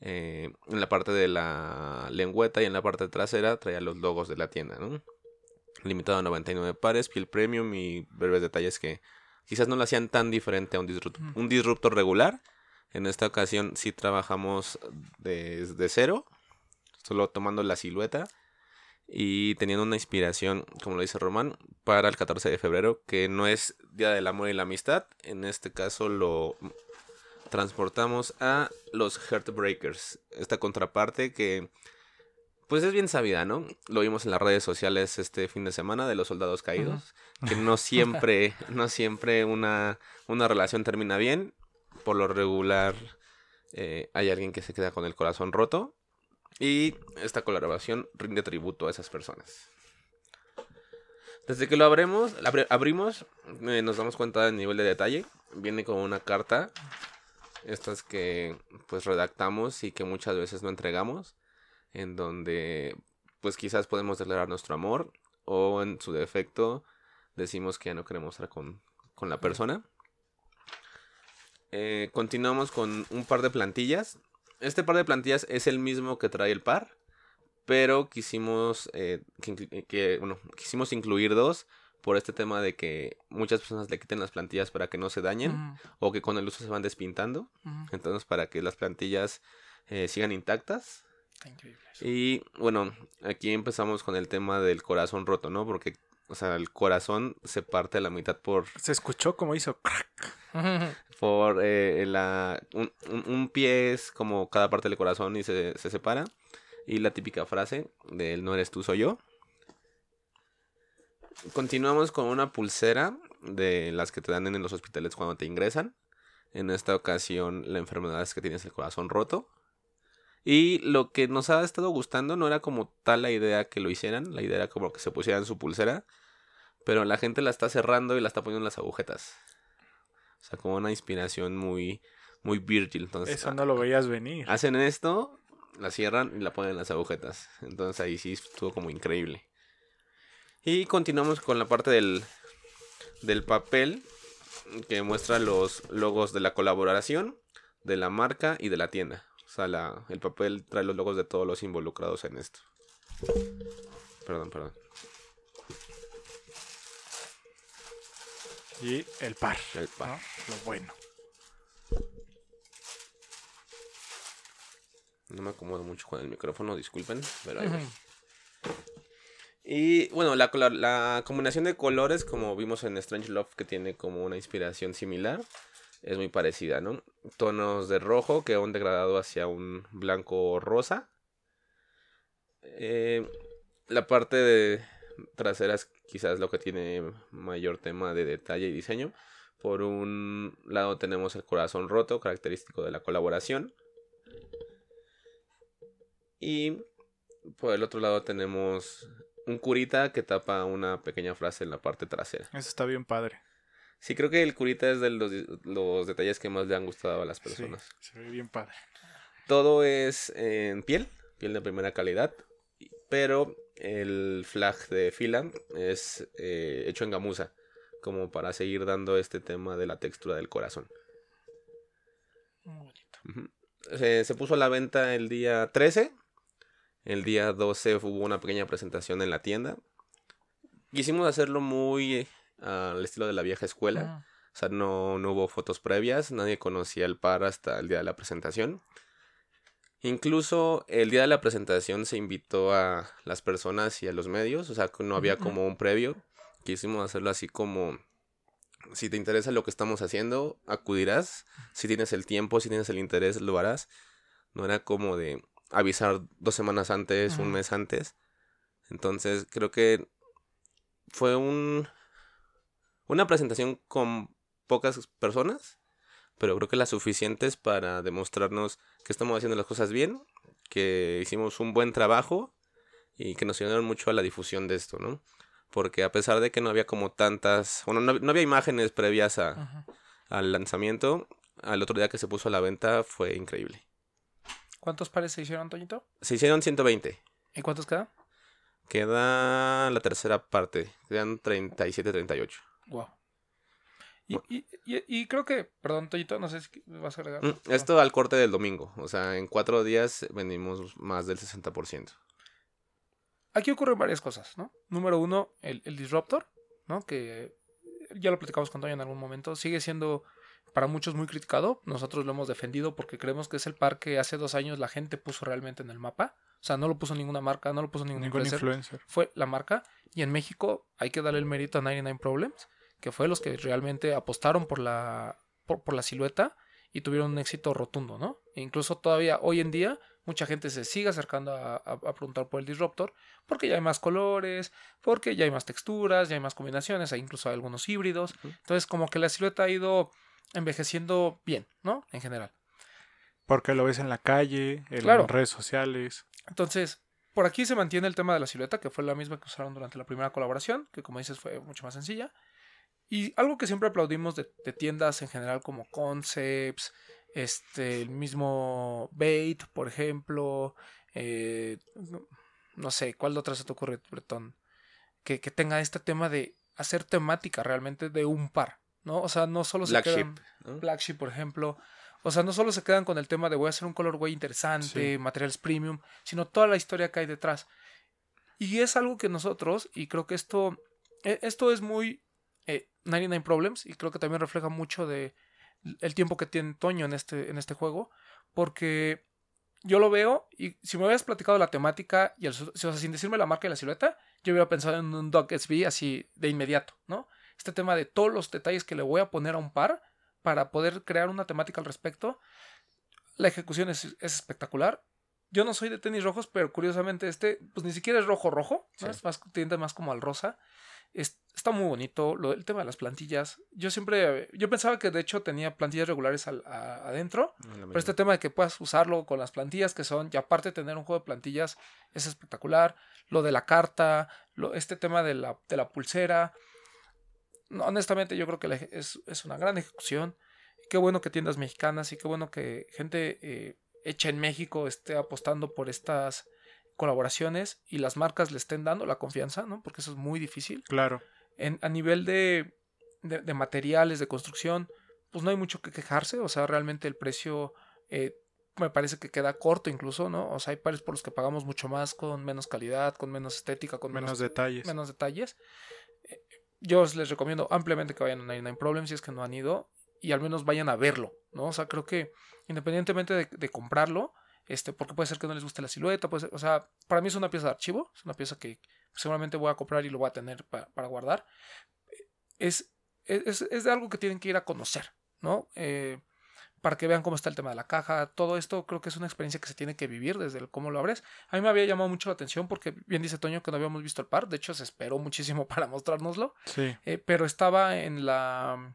eh, en la parte de la lengüeta y en la parte trasera traía los logos de la tienda, ¿no? Limitado a 99 pares, piel premium y breves detalles que quizás no lo hacían tan diferente a un, disrupt- Ujú. un disruptor regular. En esta ocasión sí trabajamos desde cero, solo tomando la silueta y teniendo una inspiración, como lo dice Román, para el 14 de febrero, que no es Día del Amor y la Amistad. En este caso lo transportamos a los Heartbreakers, esta contraparte que pues es bien sabida, ¿no? Lo vimos en las redes sociales este fin de semana de los soldados caídos, que no siempre, <laughs> no siempre una, una relación termina bien. Por lo regular eh, hay alguien que se queda con el corazón roto. Y esta colaboración rinde tributo a esas personas. Desde que lo abremos, abri- abrimos, eh, nos damos cuenta del nivel de detalle. Viene con una carta. Estas que pues redactamos y que muchas veces no entregamos. En donde pues quizás podemos declarar nuestro amor. O en su defecto decimos que ya no queremos estar con, con la persona. Eh, continuamos con un par de plantillas. Este par de plantillas es el mismo que trae el par. Pero quisimos, eh, que, bueno, quisimos incluir dos por este tema de que muchas personas le quiten las plantillas para que no se dañen o que con el uso se van despintando. Entonces para que las plantillas eh, sigan intactas. Increíble. Y bueno, aquí empezamos con el tema del corazón roto, ¿no? Porque, o sea, el corazón se parte a la mitad por, Se escuchó como hizo crack. <laughs> Por eh, la, un, un- un pie es como cada parte del corazón y se, se separa. Y la típica frase del no eres tú, soy yo. Continuamos con una pulsera de las que te dan en los hospitales cuando te ingresan. En esta ocasión la enfermedad es que tienes el corazón roto. Y lo que nos ha estado gustando no era como tal la idea que lo hicieran, la idea era como que se pusieran su pulsera, pero la gente la está cerrando y la está poniendo en las agujetas. O sea, como una inspiración muy, muy Virgil. Entonces, Eso no lo veías venir. hacen esto, la cierran y la ponen en las agujetas. Entonces ahí sí estuvo como increíble. Y continuamos con la parte del, del papel que muestra los logos de la colaboración, de la marca y de la tienda. O sea, la- el papel trae los logos de todos los involucrados en esto. Perdón, perdón. Y el par. El par. ¿no? Lo bueno. No me acomodo mucho con el micrófono, disculpen, pero ahí voy. Y bueno, la, la combinación de colores, como vimos en Strange Love, que tiene como una inspiración similar, es muy parecida, ¿no? Tonos de rojo que han degradado hacia un blanco rosa. Eh, la parte de trasera es quizás lo que tiene mayor tema de detalle y diseño. Por un lado tenemos el corazón roto, característico de la colaboración. Y por el otro lado tenemos un curita que tapa una pequeña frase en la parte trasera. Eso está bien padre. Sí, creo que el curita es de los, los detalles que más le han gustado a las Sí, personas. se ve bien padre. Todo es en piel, piel de primera calidad, pero el flag de fila es eh, hecho en gamuza, como para seguir dando este tema de la textura del corazón. Muy bonito. Se puso a la venta el día 13. El día 12 hubo una pequeña presentación en la tienda. Quisimos hacerlo muy eh, al estilo de la vieja escuela. O sea, no, no hubo fotos previas, nadie conocía el par hasta el día de la presentación. Incluso el día de la presentación se invitó a las personas y a los medios, o sea, no había como un previo. Quisimos hacerlo así como, si te interesa lo que estamos haciendo, acudirás. Si tienes el tiempo, si tienes el interés, lo harás. No era como de avisar dos semanas antes, un mes antes. Entonces, creo que fue un, una presentación con pocas personas, pero creo que las suficientes para demostrarnos que estamos haciendo las cosas bien, que hicimos un buen trabajo y que nos ayudaron mucho a la difusión de esto, ¿no? Porque a pesar de que no había como tantas, bueno, no, no había imágenes previas a, al lanzamiento, al otro día que se puso a la venta fue increíble. ¿Cuántos pares se hicieron, Toñito? Se hicieron 120. ¿Y cuántos quedan? Queda la tercera parte. Quedan 37, 38. Wow. Y, y, y, y creo que, perdón, Toñito, no sé si vas a agregar. Mm, Esto al corte del domingo. O sea, en cuatro días vendimos más del 60%. Aquí ocurren varias cosas, ¿no? Número uno, el, el Disruptor, ¿no? Que ya lo platicamos con Toño en algún momento. Sigue siendo para muchos muy criticado. Nosotros lo hemos defendido porque creemos que es el par que hace dos años la gente puso realmente en el mapa. O sea, no lo puso ninguna marca, no lo puso ningún, Ningún influencer. Fue la marca. Y en México hay que darle el mérito a 99 Problems, que fue los que realmente apostaron por la, por, por la silueta y tuvieron un éxito rotundo, ¿no? E incluso todavía hoy en día mucha gente se sigue acercando a, a- a preguntar por el Disruptor porque ya hay más colores, porque ya hay más texturas, ya hay más combinaciones, hay incluso algunos híbridos. Entonces como que la silueta ha ido envejeciendo bien, ¿no? En general. Porque lo ves en la calle, en Claro. redes sociales. Entonces, por aquí se mantiene el tema de la silueta, que fue la misma que usaron durante la primera colaboración, que como dices fue mucho más sencilla. Y algo que siempre aplaudimos de, de tiendas en general como Concepts, este, el mismo Bait, por ejemplo, eh, no, no sé, ¿cuál de otras se te ocurre, Bretón? Que, que tenga este tema de hacer temática realmente de un par, ¿no? O sea, no solo se Black quedan... Sheep. ¿no? Black Sheep, por ejemplo. O sea, no solo se quedan con el tema de voy a hacer un colorway interesante, Sí. materiales premium, sino toda la historia que hay detrás. Y es algo que nosotros, y creo que esto, e- esto es muy eh, 99 Problems, y creo que también refleja mucho de el tiempo que tiene Toño en este, en este juego, porque yo lo veo, y si me hubieras platicado la temática, y el, o sea, sin decirme la marca y la silueta, yo hubiera pensado en un Dog SB así de inmediato, ¿no? Este tema de todos los detalles que le voy a poner a un par para poder crear una temática al respecto. La ejecución es, es espectacular. Yo no soy de tenis rojos, pero curiosamente este, pues ni siquiera es rojo rojo, ¿no? Sí. es más, tiende más como al rosa. Es- está muy bonito. Lo, el tema de las plantillas. Yo siempre, yo pensaba que de hecho tenía plantillas regulares al- a- adentro, La pero este tema de que puedas usarlo con las plantillas que son, y aparte de tener un juego de plantillas, es espectacular. Lo de la carta, lo, este tema de la, de la pulsera. No, honestamente, yo creo que la es, es una gran ejecución. Qué bueno que tiendas mexicanas y qué bueno que gente eh, hecha en México esté apostando por estas colaboraciones y las marcas le estén dando la confianza, ¿no? Porque eso es muy difícil Claro. en, a nivel de, de- de materiales, de construcción, pues no hay mucho que quejarse. O sea, realmente el precio eh, me parece que queda corto incluso, ¿no? O sea, hay pares por los que pagamos mucho más, con menos calidad, con menos estética, con Menos menos, detalles. menos detalles. Yo les recomiendo ampliamente que vayan a 99 Problems si es que no han ido y al menos vayan a verlo, ¿no? O sea, creo que independientemente de, comprarlo, este, porque puede ser que no les guste la silueta, puede ser- o sea, para mí es una pieza de archivo, es una pieza que seguramente voy a comprar y lo voy a tener pa- para guardar. Es, es, es de algo que tienen que ir a conocer, ¿no? Eh, para que vean cómo está el tema de la caja, todo esto creo que es una experiencia que se tiene que vivir desde el cómo lo abres. A mí me había llamado mucho la atención porque bien dice Toño que no habíamos visto el par, de hecho se esperó muchísimo <laughs> para mostrárnoslo, Sí. eh, pero estaba en la...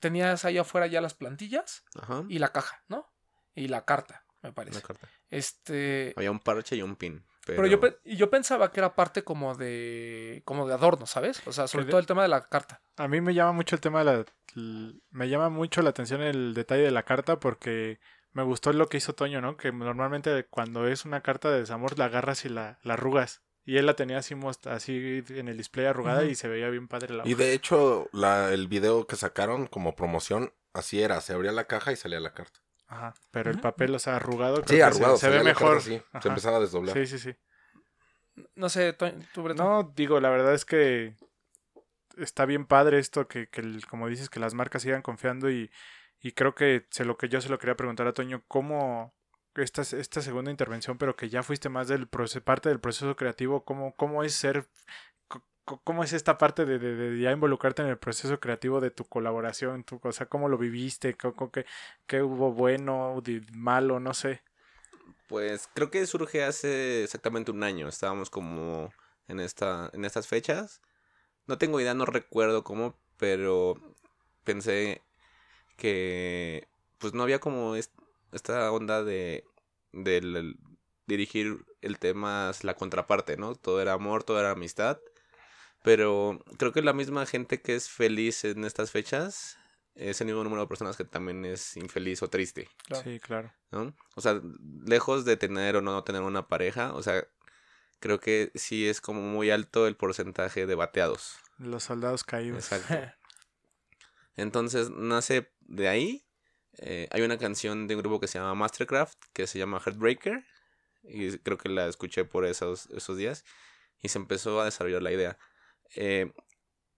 Tenías ahí afuera ya las plantillas Ajá. y la caja, ¿no? Y la carta, me parece. carta. Este... Había un parche y un pin. Pero, Pero yo, pe- y yo pensaba que era parte como de como de adorno, ¿sabes? O sea, sobre todo el tema de la carta. A mí me llama mucho el tema de la... Me llama mucho la atención el detalle de la carta porque me gustó lo que hizo Toño, ¿no? Que normalmente cuando es una carta de desamor la agarras y la, la arrugas. Y él la tenía así, así en el display arrugada y se veía bien padre la Y hoja. de hecho, la, el video que sacaron como promoción, así era, se abría la caja y salía la carta. Ajá. Pero el papel, o sea, arrugado. creo Sí, que arrugado, Se, se ve mejor. así, se empezaba a desdoblar. Sí, sí, sí. No sé, Toño, tú, Breton. No, digo, la verdad es que está bien padre esto que, que el- como dices, que las marcas sigan confiando y, y creo que se lo que yo se lo quería preguntar a Toño, ¿cómo esta, esta segunda intervención, pero que ya fuiste más del proce- parte del proceso creativo, cómo, cómo es ser, cómo es esta parte de, de- de ya involucrarte en el proceso creativo de tu colaboración, tu, o cómo lo viviste, co- qué, qué hubo bueno, de- malo, no sé. Pues creo que surge hace exactamente un año. Estábamos como en esta en estas fechas. No tengo idea, no recuerdo cómo, pero pensé que pues no había como es- esta onda de del dirigir el tema la contraparte, ¿no? Todo era amor, todo era amistad. Pero creo que la misma gente que es feliz en estas fechas es el mismo número de personas que también es infeliz o triste, Claro. Sí, claro. ¿no? O sea, lejos de tener o no tener una pareja, o sea, creo que sí es como muy alto el porcentaje de bateados. Los soldados caídos. Exacto. <laughs> Entonces nace de ahí. eh, hay una canción de un grupo que se llama Mastercraft, que se llama Heartbreaker. Y creo que la escuché por esos, esos días. Y se empezó a desarrollar la idea. Eh,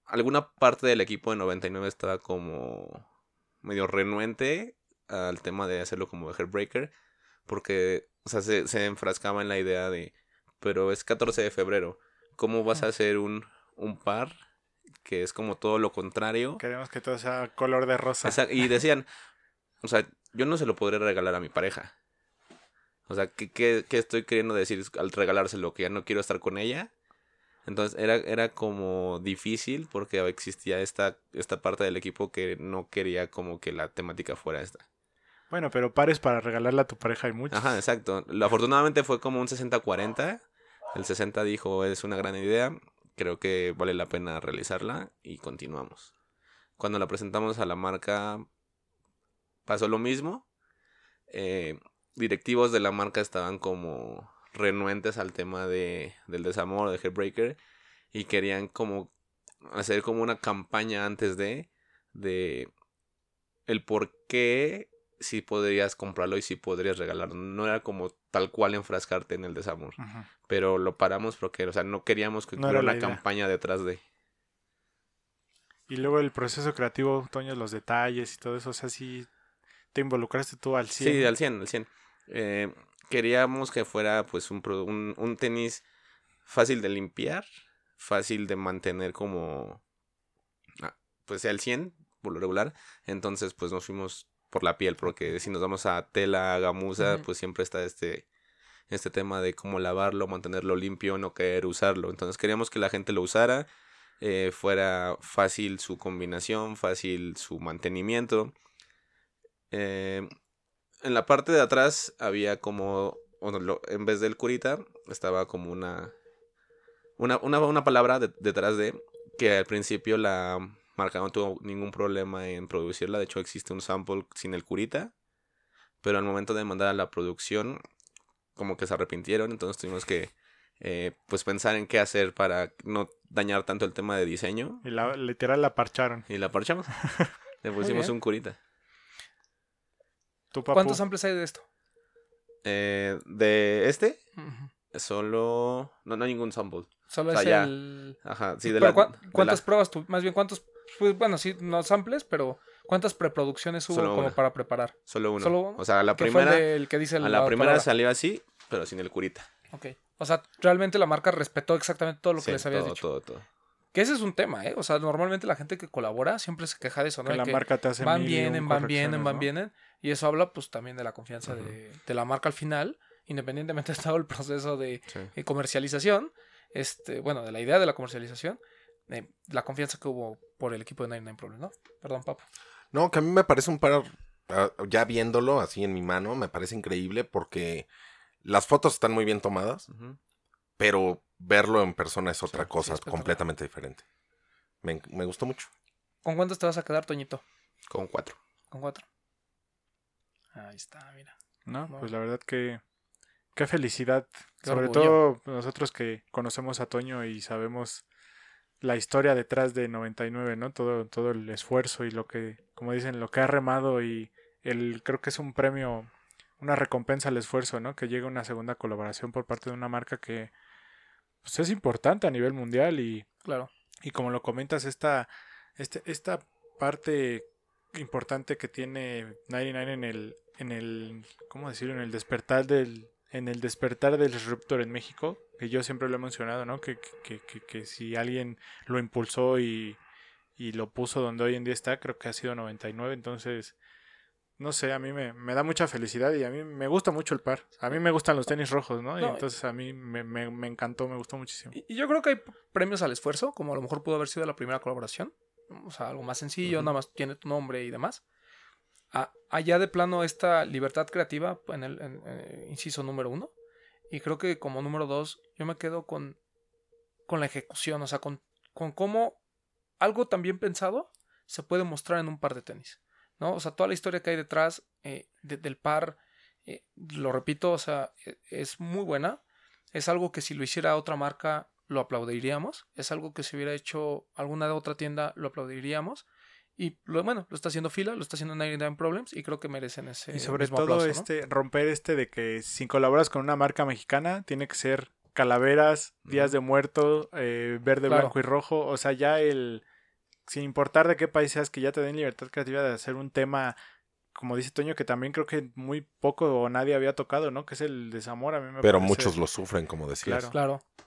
alguna parte del equipo de 99 estaba como medio renuente al tema de hacerlo como de Heartbreaker. Porque, o sea, se, se enfrascaba en la idea de, pero es 14 de febrero. ¿Cómo vas a hacer un, un par que es como todo lo contrario? Queremos que todo sea color de rosa. Y <laughs> decían, o sea, yo no se lo podré regalar a mi pareja. O sea, ¿qué, qué, qué estoy queriendo decir al regalárselo? Que ya no quiero estar con ella. Entonces era, era como difícil porque existía esta, esta parte del equipo que no quería como que la temática fuera esta. Bueno, pero pares para regalarle a tu pareja hay muchos. Ajá, exacto. Afortunadamente fue como un 60-40. El 60 dijo, es una gran idea, creo que vale la pena realizarla y continuamos. Cuando la presentamos a la marca pasó lo mismo. Eh, directivos de la marca estaban como renuentes al tema de, del desamor, de Heartbreaker, y querían como hacer como una campaña antes de, de el por qué si podrías comprarlo y si podrías regalarlo. No era como tal cual enfrascarte en el desamor. Pero lo paramos porque, o sea, no queríamos que No hubiera una idea. campaña detrás de. Y luego el proceso creativo, Toño, los detalles y todo eso. O sea, sí te involucraste tú al 100. Sí, al 100, al 100. Eh, queríamos que fuera pues un, un, un tenis fácil de limpiar, fácil de mantener como ah, pues al 100 por lo regular. Entonces pues nos fuimos por la piel porque si nos vamos a tela, gamuza, Ujú. pues siempre está este este tema de cómo lavarlo, mantenerlo limpio, no querer usarlo. Entonces queríamos que la gente lo usara, eh, fuera fácil su combinación, fácil su mantenimiento. Eh, en la parte de atrás había como, bueno, lo- en vez del curita, estaba como una, una, una, una palabra de- detrás de, que al principio la marca no tuvo ningún problema en producirla, de hecho existe un sample sin el curita, pero al momento de mandar a la producción, como que se arrepintieron, entonces tuvimos que, eh, pues pensar en qué hacer para no dañar tanto el tema de diseño, Y la, literal la parcharon. y la parchamos. <laughs> Le pusimos un curita. Papu. ¿Cuántos samples hay de esto? Eh, de este. Solo. No, no hay ningún sample. Solo O sea, es ya. el... Ajá, sí, de Pero la. ¿cuá- de ¿Cuántas la- pruebas tú? Más bien, ¿cuántos? Pues, bueno, sí, no samples, pero ¿cuántas preproducciones hubo Solo como una. para preparar? Solo uno. solo uno? O sea, a la ¿Qué fue el primera. del que dice A la primera palabra? salió así, pero sin el curita. Ok. O sea, realmente la marca respetó exactamente todo lo que les habías todo, dicho. todo, todo. Que ese es un tema, ¿eh? O sea, normalmente la gente que colabora siempre se queja de eso, ¿no? que la que marca te hace van, vienen, van, vienen, van, ¿no? vienen. Y eso habla, pues, también de la confianza de, de la marca al final, independientemente <laughs> de todo el proceso de Sí. eh, comercialización, este, bueno, de la idea de la comercialización, eh, la confianza que hubo por el equipo de Nine Nine Problem, ¿no? Perdón, Papo. No, que a mí me parece un par, ah, ya viéndolo así en mi mano, me parece increíble porque las fotos están muy bien tomadas, pero verlo en persona es otra Sí, cosa sí, completamente diferente. Me, me gustó mucho. ¿Con cuántos te vas a quedar, Toñito? Con cuatro. Con cuatro. Ahí está, mira. No, pues la verdad que qué felicidad. Qué Sobre orgullo. todo nosotros que conocemos a Toño y sabemos la historia detrás de 99, ¿no? Todo, todo el esfuerzo y lo que, como dicen, lo que ha remado y el, creo que es un premio, una recompensa al esfuerzo, ¿no? Que llegue una segunda colaboración por parte de una marca que pues, es importante a nivel mundial y, Claro. y como lo comentas, esta, este, esta parte importante que tiene 99 en el, en el, ¿cómo decirlo? En el despertar del, en el despertar del disruptor en México, que yo siempre lo he mencionado, ¿no? Que, que, que, que si alguien lo impulsó y, y lo puso donde hoy en día está, creo que ha sido 99, entonces... No sé, a mí me, me da mucha felicidad y a mí me gusta mucho el par. A mí me gustan los tenis rojos, ¿no? Y entonces a mí me, me, me encantó, me gustó muchísimo. Y yo creo que hay premios al esfuerzo, como a lo mejor pudo haber sido la primera colaboración. O sea, algo más sencillo, nada más tiene tu nombre y demás. A- allá de plano esta libertad creativa en el en, eh, inciso número uno. Y creo que como número dos, yo me quedo con, con la ejecución, o sea, con, con cómo algo tan bien pensado se puede mostrar en un par de tenis. ¿no? O sea, toda la historia que hay detrás eh, de- del par, eh, lo repito, o sea, e- es muy buena. Es algo que si lo hiciera otra marca lo aplaudiríamos. Es algo que si hubiera hecho alguna otra tienda lo aplaudiríamos. Y lo, bueno, lo está haciendo Fila, lo está haciendo 99 Problems y creo que merecen ese Y sobre mismo todo aplauso, ¿no? este romper este de que si colaboras con una marca mexicana tiene que ser calaveras, días de muerto, eh, verde, Claro. blanco y rojo, o sea, ya el sin importar de qué país seas que ya te den libertad creativa de hacer un tema como dice Toño que también creo que muy poco o nadie había tocado, ¿no? Que es el desamor a mí me Pero parece- muchos lo sufren, como decías. Claro. Claro.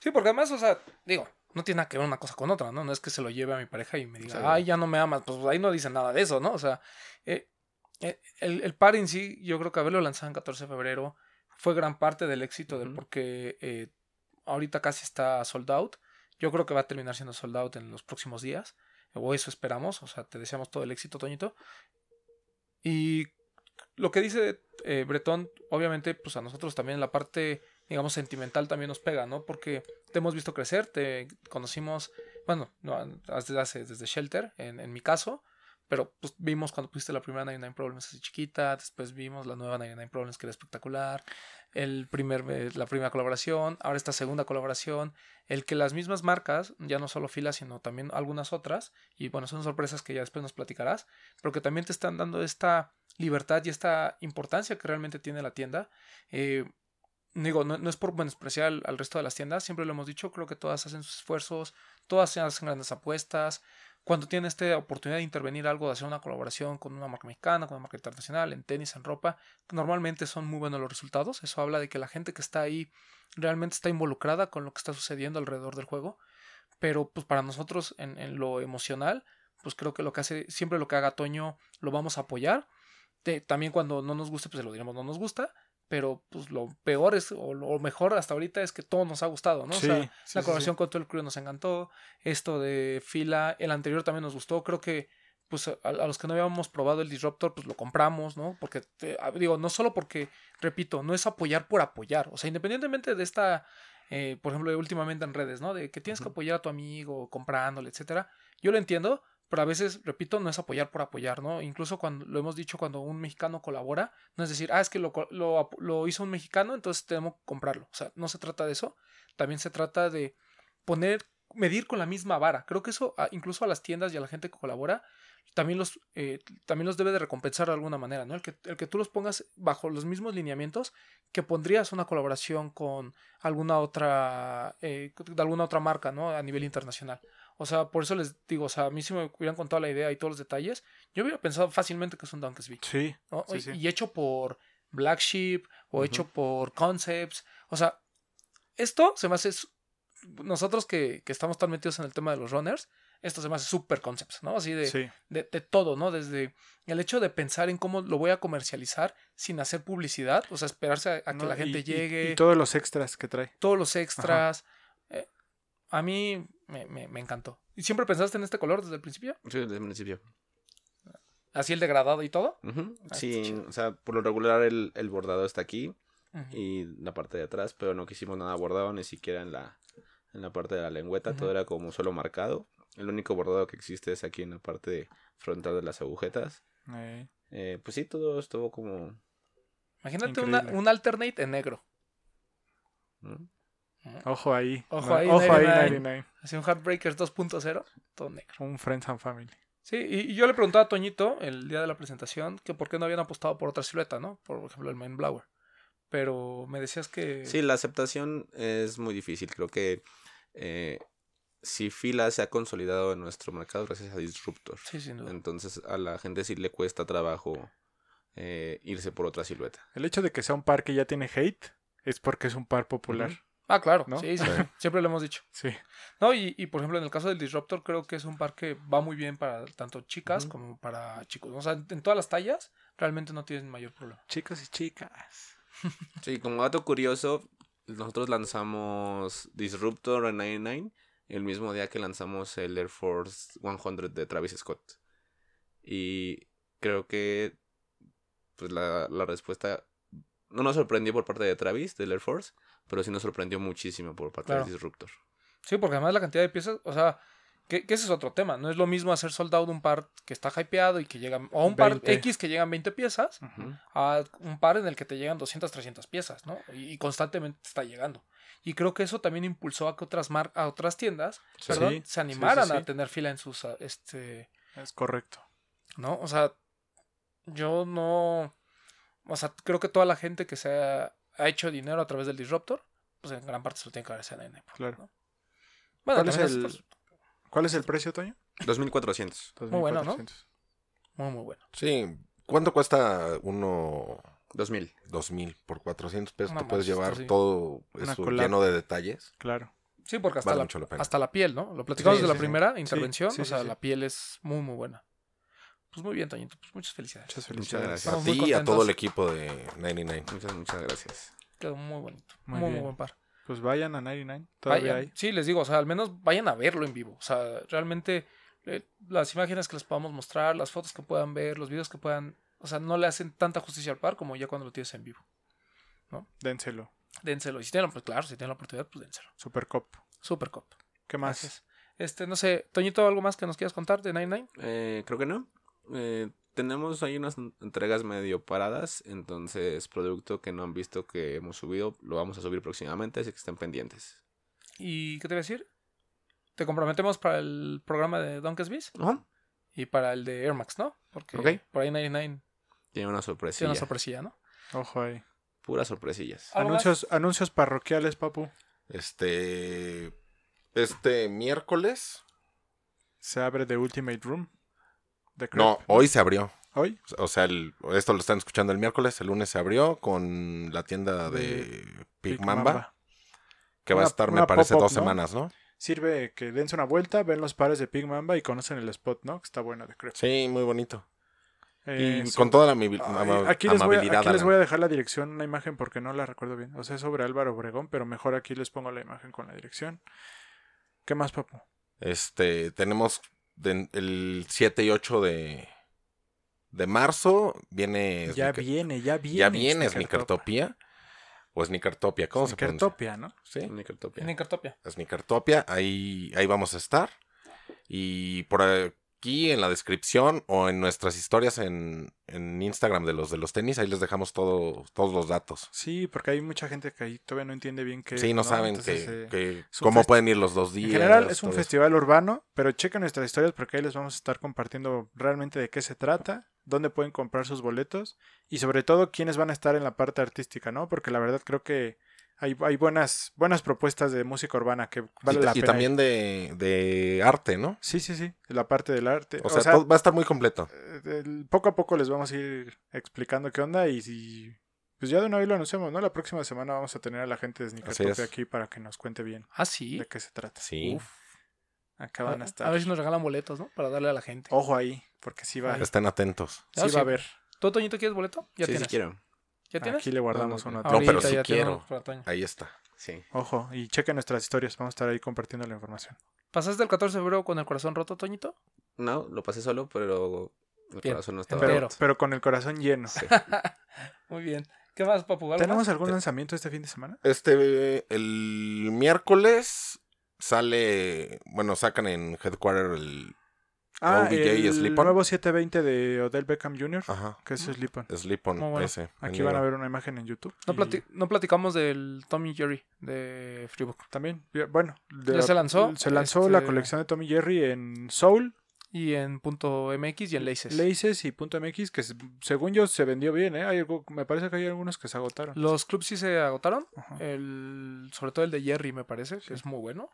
Sí, porque además, o sea, digo, no tiene nada que ver una cosa con otra, ¿no? No es que se lo lleve a mi pareja y me diga, Sí. ay, ya no me amas. Pues ahí no dice nada de eso, ¿no? O sea, eh, eh, el, el par en sí, yo creo que haberlo lanzado en 14 de febrero fue gran parte del éxito del porque eh, ahorita casi está sold out. Yo creo que va a terminar siendo sold out en los próximos días. O eso esperamos. O sea, te deseamos todo el éxito, Toñito. Y lo que dice Bretón, obviamente, pues a nosotros también la parte, digamos, sentimental también nos pega, ¿no? Porque te hemos visto crecer, te conocimos, bueno, no, desde, hace- desde Shelter, en, en mi caso, pero pues vimos cuando pusiste la primera 99 Problems así chiquita, después vimos la nueva 99 Problems que era espectacular, el primer, eh, la primera colaboración, ahora esta segunda colaboración, el que las mismas marcas, ya no solo Fila, sino también algunas otras, y bueno, son sorpresas que ya después nos platicarás, pero que también te están dando esta libertad y esta importancia que realmente tiene la tienda. Eh, digo, no, no es por menospreciar al, al resto de las tiendas, siempre lo hemos dicho, creo que todas hacen sus esfuerzos, todas hacen grandes apuestas. Cuando tienen esta oportunidad de intervenir algo, de hacer una colaboración con una marca mexicana, con una marca internacional, en tenis, en ropa, normalmente son muy buenos los resultados. Eso habla de que la gente que está ahí realmente está involucrada con lo que está sucediendo alrededor del juego. Pero pues para nosotros en, en lo emocional, pues creo que lo que hace, siempre lo que haga Toño lo vamos a apoyar. De- también cuando no nos guste, pues se lo diremos no nos gusta. Pero pues lo peor es, o lo mejor hasta ahorita es que todo nos ha gustado, ¿no? Sí, o sea, sí, la sí, colaboración con todo el crew nos encantó. Esto de fila, el anterior también nos gustó. Creo que pues a, a los que no habíamos probado el Disruptor, pues lo compramos, ¿no? Porque, te- digo, no solo porque, repito, no es apoyar por apoyar. O sea, independientemente de esta, eh, por ejemplo, últimamente en redes, ¿no? De que tienes que apoyar a tu amigo comprándole, etcétera. Yo lo entiendo, pero a veces, repito, no es apoyar por apoyar, ¿no? Incluso cuando lo hemos dicho, cuando un mexicano colabora, no es decir, ah, es que lo, lo, lo hizo un mexicano, entonces tenemos que comprarlo. O sea, no se trata de eso. También se trata de poner, medir con la misma vara. Creo que eso, incluso a las tiendas y a la gente que colabora, también los, eh, también los debe de recompensar de alguna manera, ¿no? El que, el que tú los pongas bajo los mismos lineamientos que pondrías una colaboración con alguna otra, eh, de alguna otra marca, ¿no? A nivel internacional. O sea, por eso les digo, o sea, a mí si me hubieran contado la idea y todos los detalles, yo hubiera pensado fácilmente que es un Donkey's Beach. Sí, ¿no? sí, y, sí. y hecho por Black Sheep o hecho por Concepts. O sea, esto se me hace. Nosotros que, que estamos tan metidos en el tema de los runners, esto se me hace super concepts, ¿no? Así de, sí. de, de todo, ¿no? Desde el hecho de pensar en cómo lo voy a comercializar sin hacer publicidad, o sea, esperarse a, a que la gente y- llegue, Y, todos los extras que trae. todos los extras. A mí me, me- me encantó. ¿Y siempre pensaste en este color desde el principio? Sí, desde el principio. Así el degradado y todo. Ah, Sí, o sea, por lo regular el, el bordado está aquí y la parte de atrás, pero no quisimos nada bordado ni siquiera en la, en la parte de la lengüeta, todo era como solo marcado. El único bordado que existe es aquí en la parte frontal de las agujetas. Eh, pues sí, todo estuvo como... Imagínate una- un alternate en negro. ¿no? Ojo ahí. Ojo ahí, ojo ahí, 99. 99. Así un Heartbreakers 2.0, todo negro. Un Friends and Family. Sí, y, y yo le preguntaba a Toñito el día de la presentación que por qué no habían apostado por otra silueta, ¿no? Por ejemplo, el Main Blower. Pero me decías que. Sí, la aceptación es muy difícil. Creo que eh, si Fila se ha consolidado en nuestro mercado gracias a Disruptor. Sí, sin duda. Entonces a la gente sí le cuesta trabajo eh, irse por otra silueta. El hecho de que sea un par que ya tiene hate es porque es un par popular. Ah, claro. ¿No? Sí, sí, sí. <laughs> Siempre lo hemos dicho. Sí. No, y, y por ejemplo, en el caso del Disruptor, creo que es un par que va muy bien para tanto chicas como para chicos. O sea, en todas las tallas, realmente no tienen mayor problema. Chicos y chicas. <laughs> Sí, como dato curioso, nosotros lanzamos Disruptor en 99 el mismo día que lanzamos el Air Force 100 de Travis Scott. Y creo que pues la, la respuesta no nos sorprendió por parte de Travis, del Air Force, pero sí nos sorprendió muchísimo por parte Claro. de Disruptor. Sí, porque además la cantidad de piezas, o sea, que, que ese es otro tema. No es lo mismo hacer soldado de un par que está hypeado y que llegan, o un par 20. X que llegan 20 piezas, a un par en el que te llegan 200, 300 piezas, ¿no? Y, y constantemente te está llegando. Y creo que eso también impulsó a que otras mar a otras tiendas, Sí. perdón, Sí, se animaran sí, sí. a tener fila en sus, ah, este, Es correcto. ¿no? O sea, yo no, o sea, creo que toda la gente que se ha, ha hecho dinero a través del Disruptor, pues en gran parte se lo tiene que agradecer a NN. Claro. ¿no? Bueno, ¿Cuál es también el- ¿Cuál es el precio, Toño? 2400. Muy bueno, ¿no? 2400. muy, muy bueno. Sí. ¿Cuánto cuesta uno 2000. 2000 por 400 pesos? No te puedes llevar sí. todo eso lleno de detalles. Claro. Sí, porque hasta, Vale la, mucho la pena. hasta la piel, ¿no? Lo platicamos Sí, de la sí, primera intervención, sí, o sea, sí, sí. la piel es muy, muy buena. Pues muy bien, Toñito, pues muchas felicidades. Muchas Muchas felicidades. gracias. A Estamos ti y a todo el equipo de 99. Muchas, muchas gracias. Quedó muy bonito. Muy Muy, buen par. Pues vayan a 99. Todavía Vayan. hay. Sí, les digo, o sea, al menos vayan a verlo en vivo. O sea, realmente eh, las imágenes que les podamos mostrar, las fotos que puedan ver, los videos que puedan, o sea, no le hacen tanta justicia al par como ya cuando lo tienes en vivo. Dénselo. Dénselo. Y si tienen, pues claro, si tienen la oportunidad, pues dénselo. Super Cop. Super cop. ¿Qué más? Gracias. Este, no sé, Toñito, ¿algo más que nos quieras contar de 99? Eh, creo que no. Eh, tenemos ahí unas entregas medio paradas, entonces producto que no han visto que hemos subido, lo vamos a subir próximamente, así que estén pendientes. ¿Y qué te voy a decir? Te comprometemos para el programa de Donkey's Beast Ajá. y para el de Air Max, ¿no? Porque por ahí 99 Tiene una tiene sorpresilla. una sorpresilla, ¿no? Ojo ahí. Puras sorpresillas. Anuncios, anuncios parroquiales, papu. Este. Este miércoles. Se abre The Ultimate Room. The Crep. No, hoy se abrió. ¿Hoy? O sea, el- esto lo están escuchando el miércoles. El lunes se abrió con la tienda de, Big Mamba, Mamba. Que va a estar, me parece, dos ¿no? semanas, ¿no? Sirve que dense una vuelta, ven los pares de Pig Mamba y conocen el spot, ¿no? Que está bueno de Crep. Sí, muy bonito. Eh, y so- con toda la amabil- Ay, ama- aquí les, voy a, amabilidad. aquí les voy a dejar la dirección, una imagen porque no la recuerdo bien. O sea, es sobre Álvaro Obregón, pero mejor aquí les pongo la imagen con la dirección. ¿Qué más, papu? Este, tenemos de- el 7 y 8 de, de marzo. Viene. Ya Sneaker- viene, ya viene. ya viene. Snickertopia. O Snickertopia, ¿cómo se pronuncia? ¿no? Sí. Nickeltopia. En Incartopia. Snickertopia, ahí, ahí vamos a estar. Y por aquí en la descripción o en nuestras historias en, en Instagram de los de los tenis, ahí les dejamos todo, todos los datos. Sí, porque hay mucha gente que ahí todavía no entiende bien qué sí, no, saben Entonces, que, eh, que cómo pueden ir los dos días. En general es un eso. festival urbano, pero chequen nuestras historias porque ahí les vamos a estar compartiendo realmente de qué se trata, dónde pueden comprar sus boletos y sobre todo quiénes van a estar en la parte artística, ¿no? Porque la verdad creo que hay, hay buenas, buenas propuestas de música urbana que vale y, la y pena. también de, de arte, ¿no? Sí, sí, sí, la parte del arte. O sea, todo- va a estar muy completo. eh, poco a poco les vamos a ir explicando qué onda y si... Pues ya de una vez lo anunciamos, ¿no? La próxima semana vamos a tener a la gente de es. aquí para que nos cuente bien Ah, sí. de qué se trata. Sí. Uf. Acá van a A, estar. a ver si nos regalan boletos, ¿no? Para darle a la gente. Ojo ahí, porque sí va. Estén atentos. Ah, sí sí. va a haber. ¿Tú, Toñito, quieres boleto? Ya sí, tienes. sí quiero. ¿Ya tienes? Aquí le guardamos No, no, uno. no. Pero Ahorita sí ya quiero. tenemos para Toño. Ahí está. Sí. Ojo, y chequen nuestras historias. Vamos a estar ahí compartiendo la información. ¿Pasaste el 14 de febrero con el corazón roto, Toñito? No, lo pasé solo, pero el Bien. corazón no estaba Pero, roto. pero con el corazón lleno. Sí. <laughs> Muy bien. ¿Qué más, Papu? ¿Algo ¿Tenemos más? algún lanzamiento este fin de semana? Este, el miércoles sale, bueno, sacan en Headquarter el Ah, OBJ el Slip-On. nuevo 720 de Odell Beckham Jr., ajá, que es Slip-On. On, Muy bueno. ese. Aquí van a ver una imagen en YouTube. No, y plati- no platicamos del Tommy Jerry de Freebook. También, bueno. de ¿Ya la- se lanzó? Se lanzó la Este- colección de Tommy Jerry en Soul, Y en punto MX y en Laces. Laces y punto .mx, que se- según yo se vendió bien, ¿eh? Hay algo- me parece que hay algunos que se agotaron. Los clubs sí se agotaron. Ajá. El, sobre todo el de Jerry, me parece, que es muy bueno.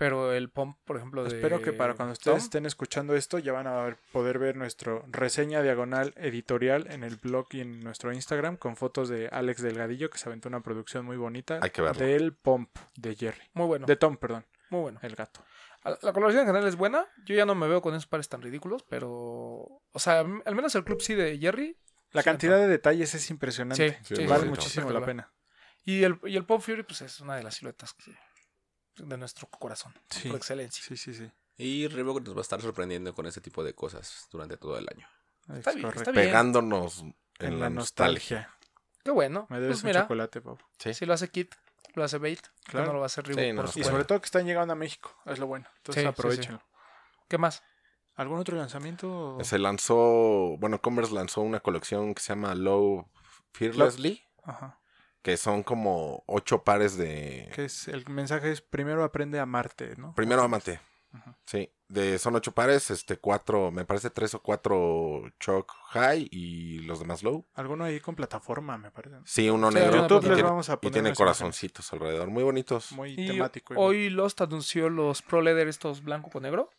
Pero el Pump, por ejemplo, de. Espero que para cuando ustedes Tom, estén escuchando esto ya van a ver- poder ver nuestro reseña diagonal editorial en el blog y en nuestro Instagram con fotos de Alex Delgadillo que se aventó una producción muy bonita Hay que verlo. del Pomp de Jerry. Muy bueno. De Tom, perdón, Muy bueno. el gato. La coloración en general es buena. Yo ya no me veo con esos pares tan ridículos, pero. O sea, al menos el club sí de Jerry. La Sí, cantidad de detalles es impresionante. Sí, Sí, vale sí, muchísimo la pena. Y el, y el Pop Fury, pues es una de las siluetas que de nuestro corazón. Sí. Por excelencia. Sí, sí, sí. Y Reebok nos va a estar sorprendiendo con este tipo de cosas durante todo el año. Está Es bien, está bien. Pegándonos en, En la, nostalgia. Qué bueno. Me debes Pues un mira, chocolate, Pau. Sí. si lo hace Kit, lo hace Bait, Claro. no lo va a hacer Reebok Sí, no, por y sobre todo que están llegando a México, es lo bueno. Entonces Sí, sí, aprovechenlo. ¿Qué más? ¿Algún otro lanzamiento? Se lanzó, bueno, Converse lanzó una colección que se llama Low Fearlessly, Ajá. Que son como ocho pares de... Que es, el mensaje es primero aprende a amarte, ¿no? Primero amate. Ajá. Sí, de, son ocho pares, este, cuatro, me parece tres o cuatro Choc High y los demás Low. Alguno ahí con plataforma, me parece. ¿no? Sí, uno Sí, negro y les tiene, vamos a y poner tiene unas corazoncitos alrededor, muy bonitos. Muy Y temático. hoy Lost anunció los Pro Leather estos blanco con negro.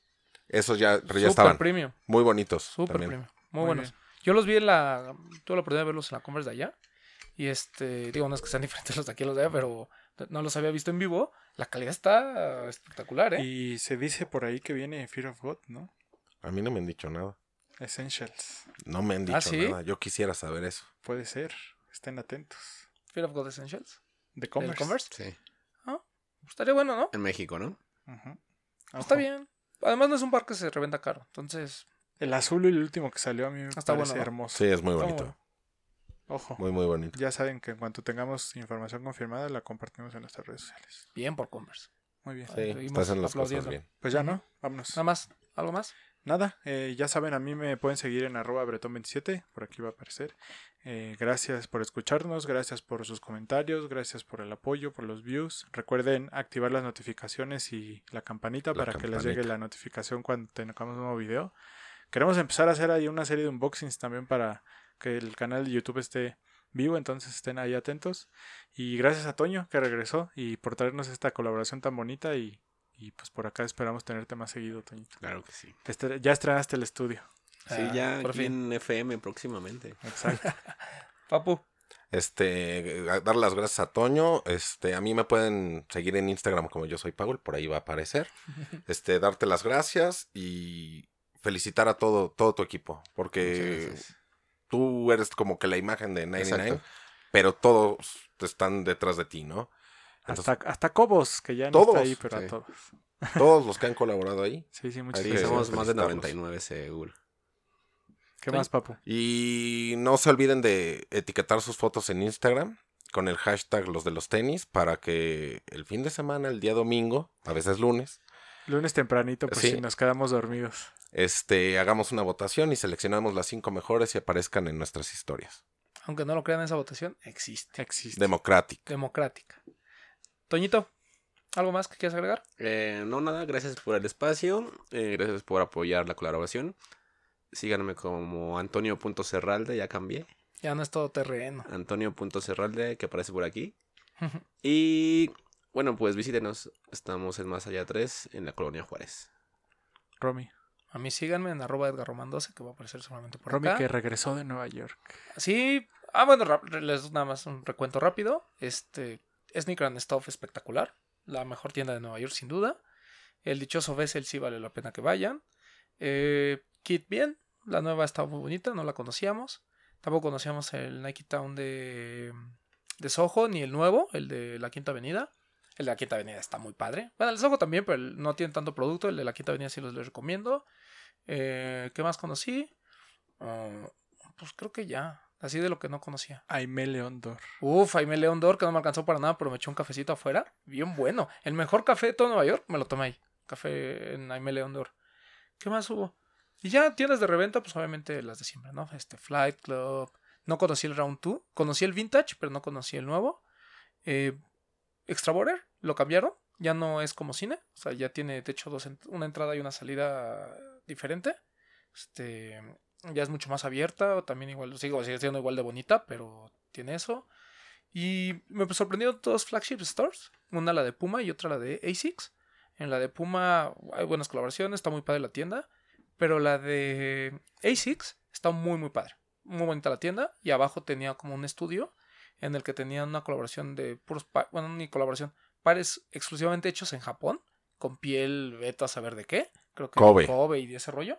Esos ya, ya Super estaban premium. muy bonitos. Super también. premium. Muy, Muy buenos. bien. Yo los vi en la. Tuve la oportunidad de verlos en la Converse de allá. Y este. Digo, no es que sean <laughs> diferentes los de aquí y los de allá, pero no los había visto en vivo. La calidad está espectacular, ¿eh? Y se dice por ahí que viene Fear of God, ¿no? A mí no me han dicho nada. Essentials. No me han dicho ¿Ah, sí? nada. Yo quisiera saber eso. Puede ser. Estén atentos. Fear of God Essentials. De ¿Del Converse. Converse. Sí. Estaría bueno, ¿no? En México, ¿no? Ujú. Está bien. Además, no es un par que se revenda caro. Entonces, El azul y el último que salió a mí me Está parece bueno, ¿no? hermoso. Sí, es muy bonito. Ojo. Muy, muy bonito. Ya saben que en cuanto tengamos información confirmada la compartimos en nuestras redes sociales. bien por Converse. Muy bien. Sí. Estás en las cosas aplaudiendo. bien. Pues ya no, vámonos. Nada más. ¿Algo más? Nada, eh, ya saben, a mí me pueden seguir en arroba bretón27, por aquí va a aparecer. Eh, gracias por escucharnos, gracias por sus comentarios, gracias por el apoyo, por los views. Recuerden activar las notificaciones y la campanita La para que les llegue la notificación cuando tengamos un nuevo video. Queremos empezar a hacer ahí una serie de unboxings también para que el canal de YouTube esté vivo, entonces estén ahí atentos. Y gracias a Toño que regresó y por traernos esta colaboración tan bonita y, y pues por acá esperamos tenerte más seguido, Toñito. Claro que sí. Este- ya estrenaste el estudio. Sí, Ah, ya por aquí fin. en FM próximamente. Exacto. <laughs> Papu. Este, dar las gracias a Toño. Este, a mí me pueden seguir en Instagram como yo soy Paul, por ahí va a aparecer. <laughs> Este, darte las gracias y felicitar a todo, todo tu equipo, Muchas porque gracias. Tú eres como que la imagen de 99, Exacto. pero todos están detrás de ti, ¿no? Entonces, hasta, hasta Cobos, que ya no Todos, está ahí, pero sí. a todos. <laughs> todos los que han colaborado ahí. Sí, sí, muchas gracias. somos más de felicitarlos. 99 seguro. ¿Qué más, papu? Y no se olviden de etiquetar sus fotos en Instagram con el hashtag los de los tenis para que el fin de semana, el día domingo, a veces lunes, Lunes tempranito, pues Sí. si nos quedamos dormidos. Este, hagamos una votación y seleccionamos las cinco mejores y aparezcan en nuestras historias. Aunque no lo crean, esa votación existe. Existe. Democrática. Democrática. Toñito, ¿algo más que quieras agregar? Eh, no, nada, gracias por el espacio. eh, gracias por apoyar la colaboración. Síganme como Antonio.cerralde, ya cambié. Ya no es todo terreno. Antonio.cerralde, que aparece por aquí. Y bueno, pues visítenos. Estamos en Más Allá 3, en la colonia Juárez. Romy. A mí síganme en arroba Edgar Román 12, que va a aparecer seguramente por Romy acá. que regresó de Nueva York. Sí, ah, bueno, les doy nada más un recuento rápido. Este, Sneaker and Stuff espectacular. La mejor tienda de Nueva York, sin duda. El dichoso Bessel sí vale la pena que vayan. Eh, Kit bien, la nueva está muy bonita, no la conocíamos. Tampoco conocíamos el Nike Town de, de Soho, ni el nuevo, el de la Quinta Avenida. El de la Quinta Avenida está muy padre. Bueno, el Soho también, pero no tiene tanto producto. El de la Quinta Avenida sí los les recomiendo. Eh, ¿Qué más conocí? Ah, pues creo que ya. Así de lo que no conocía. Aime León Dor. Uf, Jaime León Dor, que no me alcanzó para nada, pero me echó un cafecito afuera. Bien bueno. El mejor café de todo Nueva York me lo tomé ahí. Café en Jaime León Dor. ¿Qué más hubo? Y ya tiendas de reventa, pues obviamente las de siempre, ¿no? Este Flight Club. No conocí el Round 2. Conocí el Vintage, pero no conocí el nuevo. Eh, Extra Border, lo cambiaron. Ya no es como cine. O sea, ya tiene, de hecho, dos una entrada y una salida diferente. Este, ya es mucho más abierta. También igual, sigo sigue siendo igual de bonita, pero tiene eso. Y me sorprendieron dos flagship stores. Una la de Puma y otra la de ASICS. En la de Puma hay buenas colaboraciones, está muy padre la tienda. Pero la de ASICS está muy, muy padre. Muy bonita la tienda. Y abajo tenía como un estudio en el que tenían una colaboración de puros, bueno, ni colaboración, pares exclusivamente hechos en Japón, con piel beta, saber de qué. Creo que Kobe. Kobe y de ese rollo.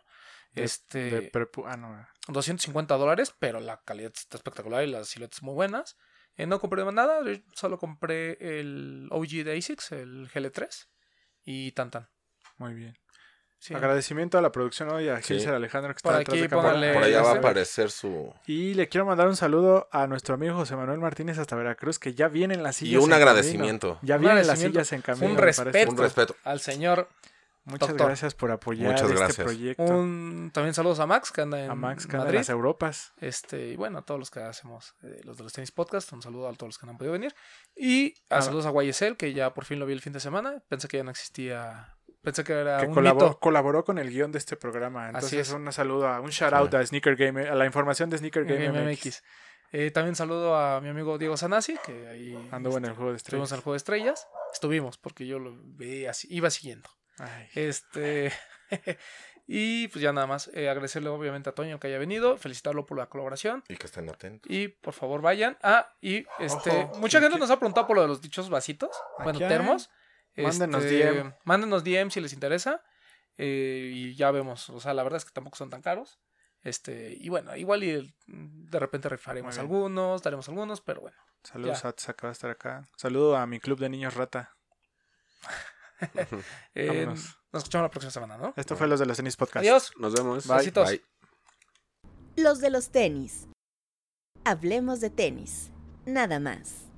De- este, de ah, no. 250 dólares, pero la calidad está espectacular y las siluetas muy buenas. Eh, no compré más nada, solo compré el OG de ASICS, el GL3 y tan tan. Muy bien. Sí. Agradecimiento a la producción hoy, a Sí. Gilser Alejandro que está detrás aquí, de cámara. Por allá va a aparecer su... Y le quiero mandar un saludo a nuestro amigo José Manuel Martínez hasta Veracruz, que ya vienen las Y sillas. un en agradecimiento. camino. Ya Un vienen las sillas en camino. Un respeto. Un respeto. Al señor, Muchas Doctor. gracias por apoyar Muchas este proyecto. un, también saludos a Max, que anda en a Max, que anda en Madrid. las Europas. Este, y bueno, a todos los que hacemos eh, los de los tenis podcast, un saludo a todos los que no han podido venir. Y a Ah. saludos a YSL, que ya por fin lo vi el fin de semana. Pensé que ya no existía. Pensé que era que un colaboró, mito. colaboró con el guion de este programa. Entonces, es. un saludo, a, un shout out a Sneaker Game, a la información de Sneaker Game, Game MX. MX. Eh, también saludo a mi amigo Diego Sanasi, que ahí Anduvo en el juego de estuvimos estrellas. en el juego de estrellas. Estuvimos, porque yo lo veía así, iba siguiendo. Ay, Este. <laughs> y pues ya nada más. eh, agradecerle obviamente a Toño que haya venido, felicitarlo por la colaboración. Y que estén atentos. Y por favor vayan. Ah, y este. Ojo, mucha ¿y gente nos ha preguntado por lo de los dichos vasitos. Bueno, hay. Mándenos Este, DM. Mándenos DM si les interesa. eh, y ya vemos. O sea, la verdad es que tampoco son tan caros. Este, y bueno, igual y de repente rifaremos algunos, daremos algunos, pero bueno. saludos ya. a Tsa, que va a estar acá. Saludo a mi club de niños rata. <laughs> Eh, nos escuchamos la próxima semana, ¿no? Esto fue los de los tenis podcast. Adiós. Nos vemos. Bye. Besitos. Bye. Los de los tenis. Hablemos de tenis. Nada más.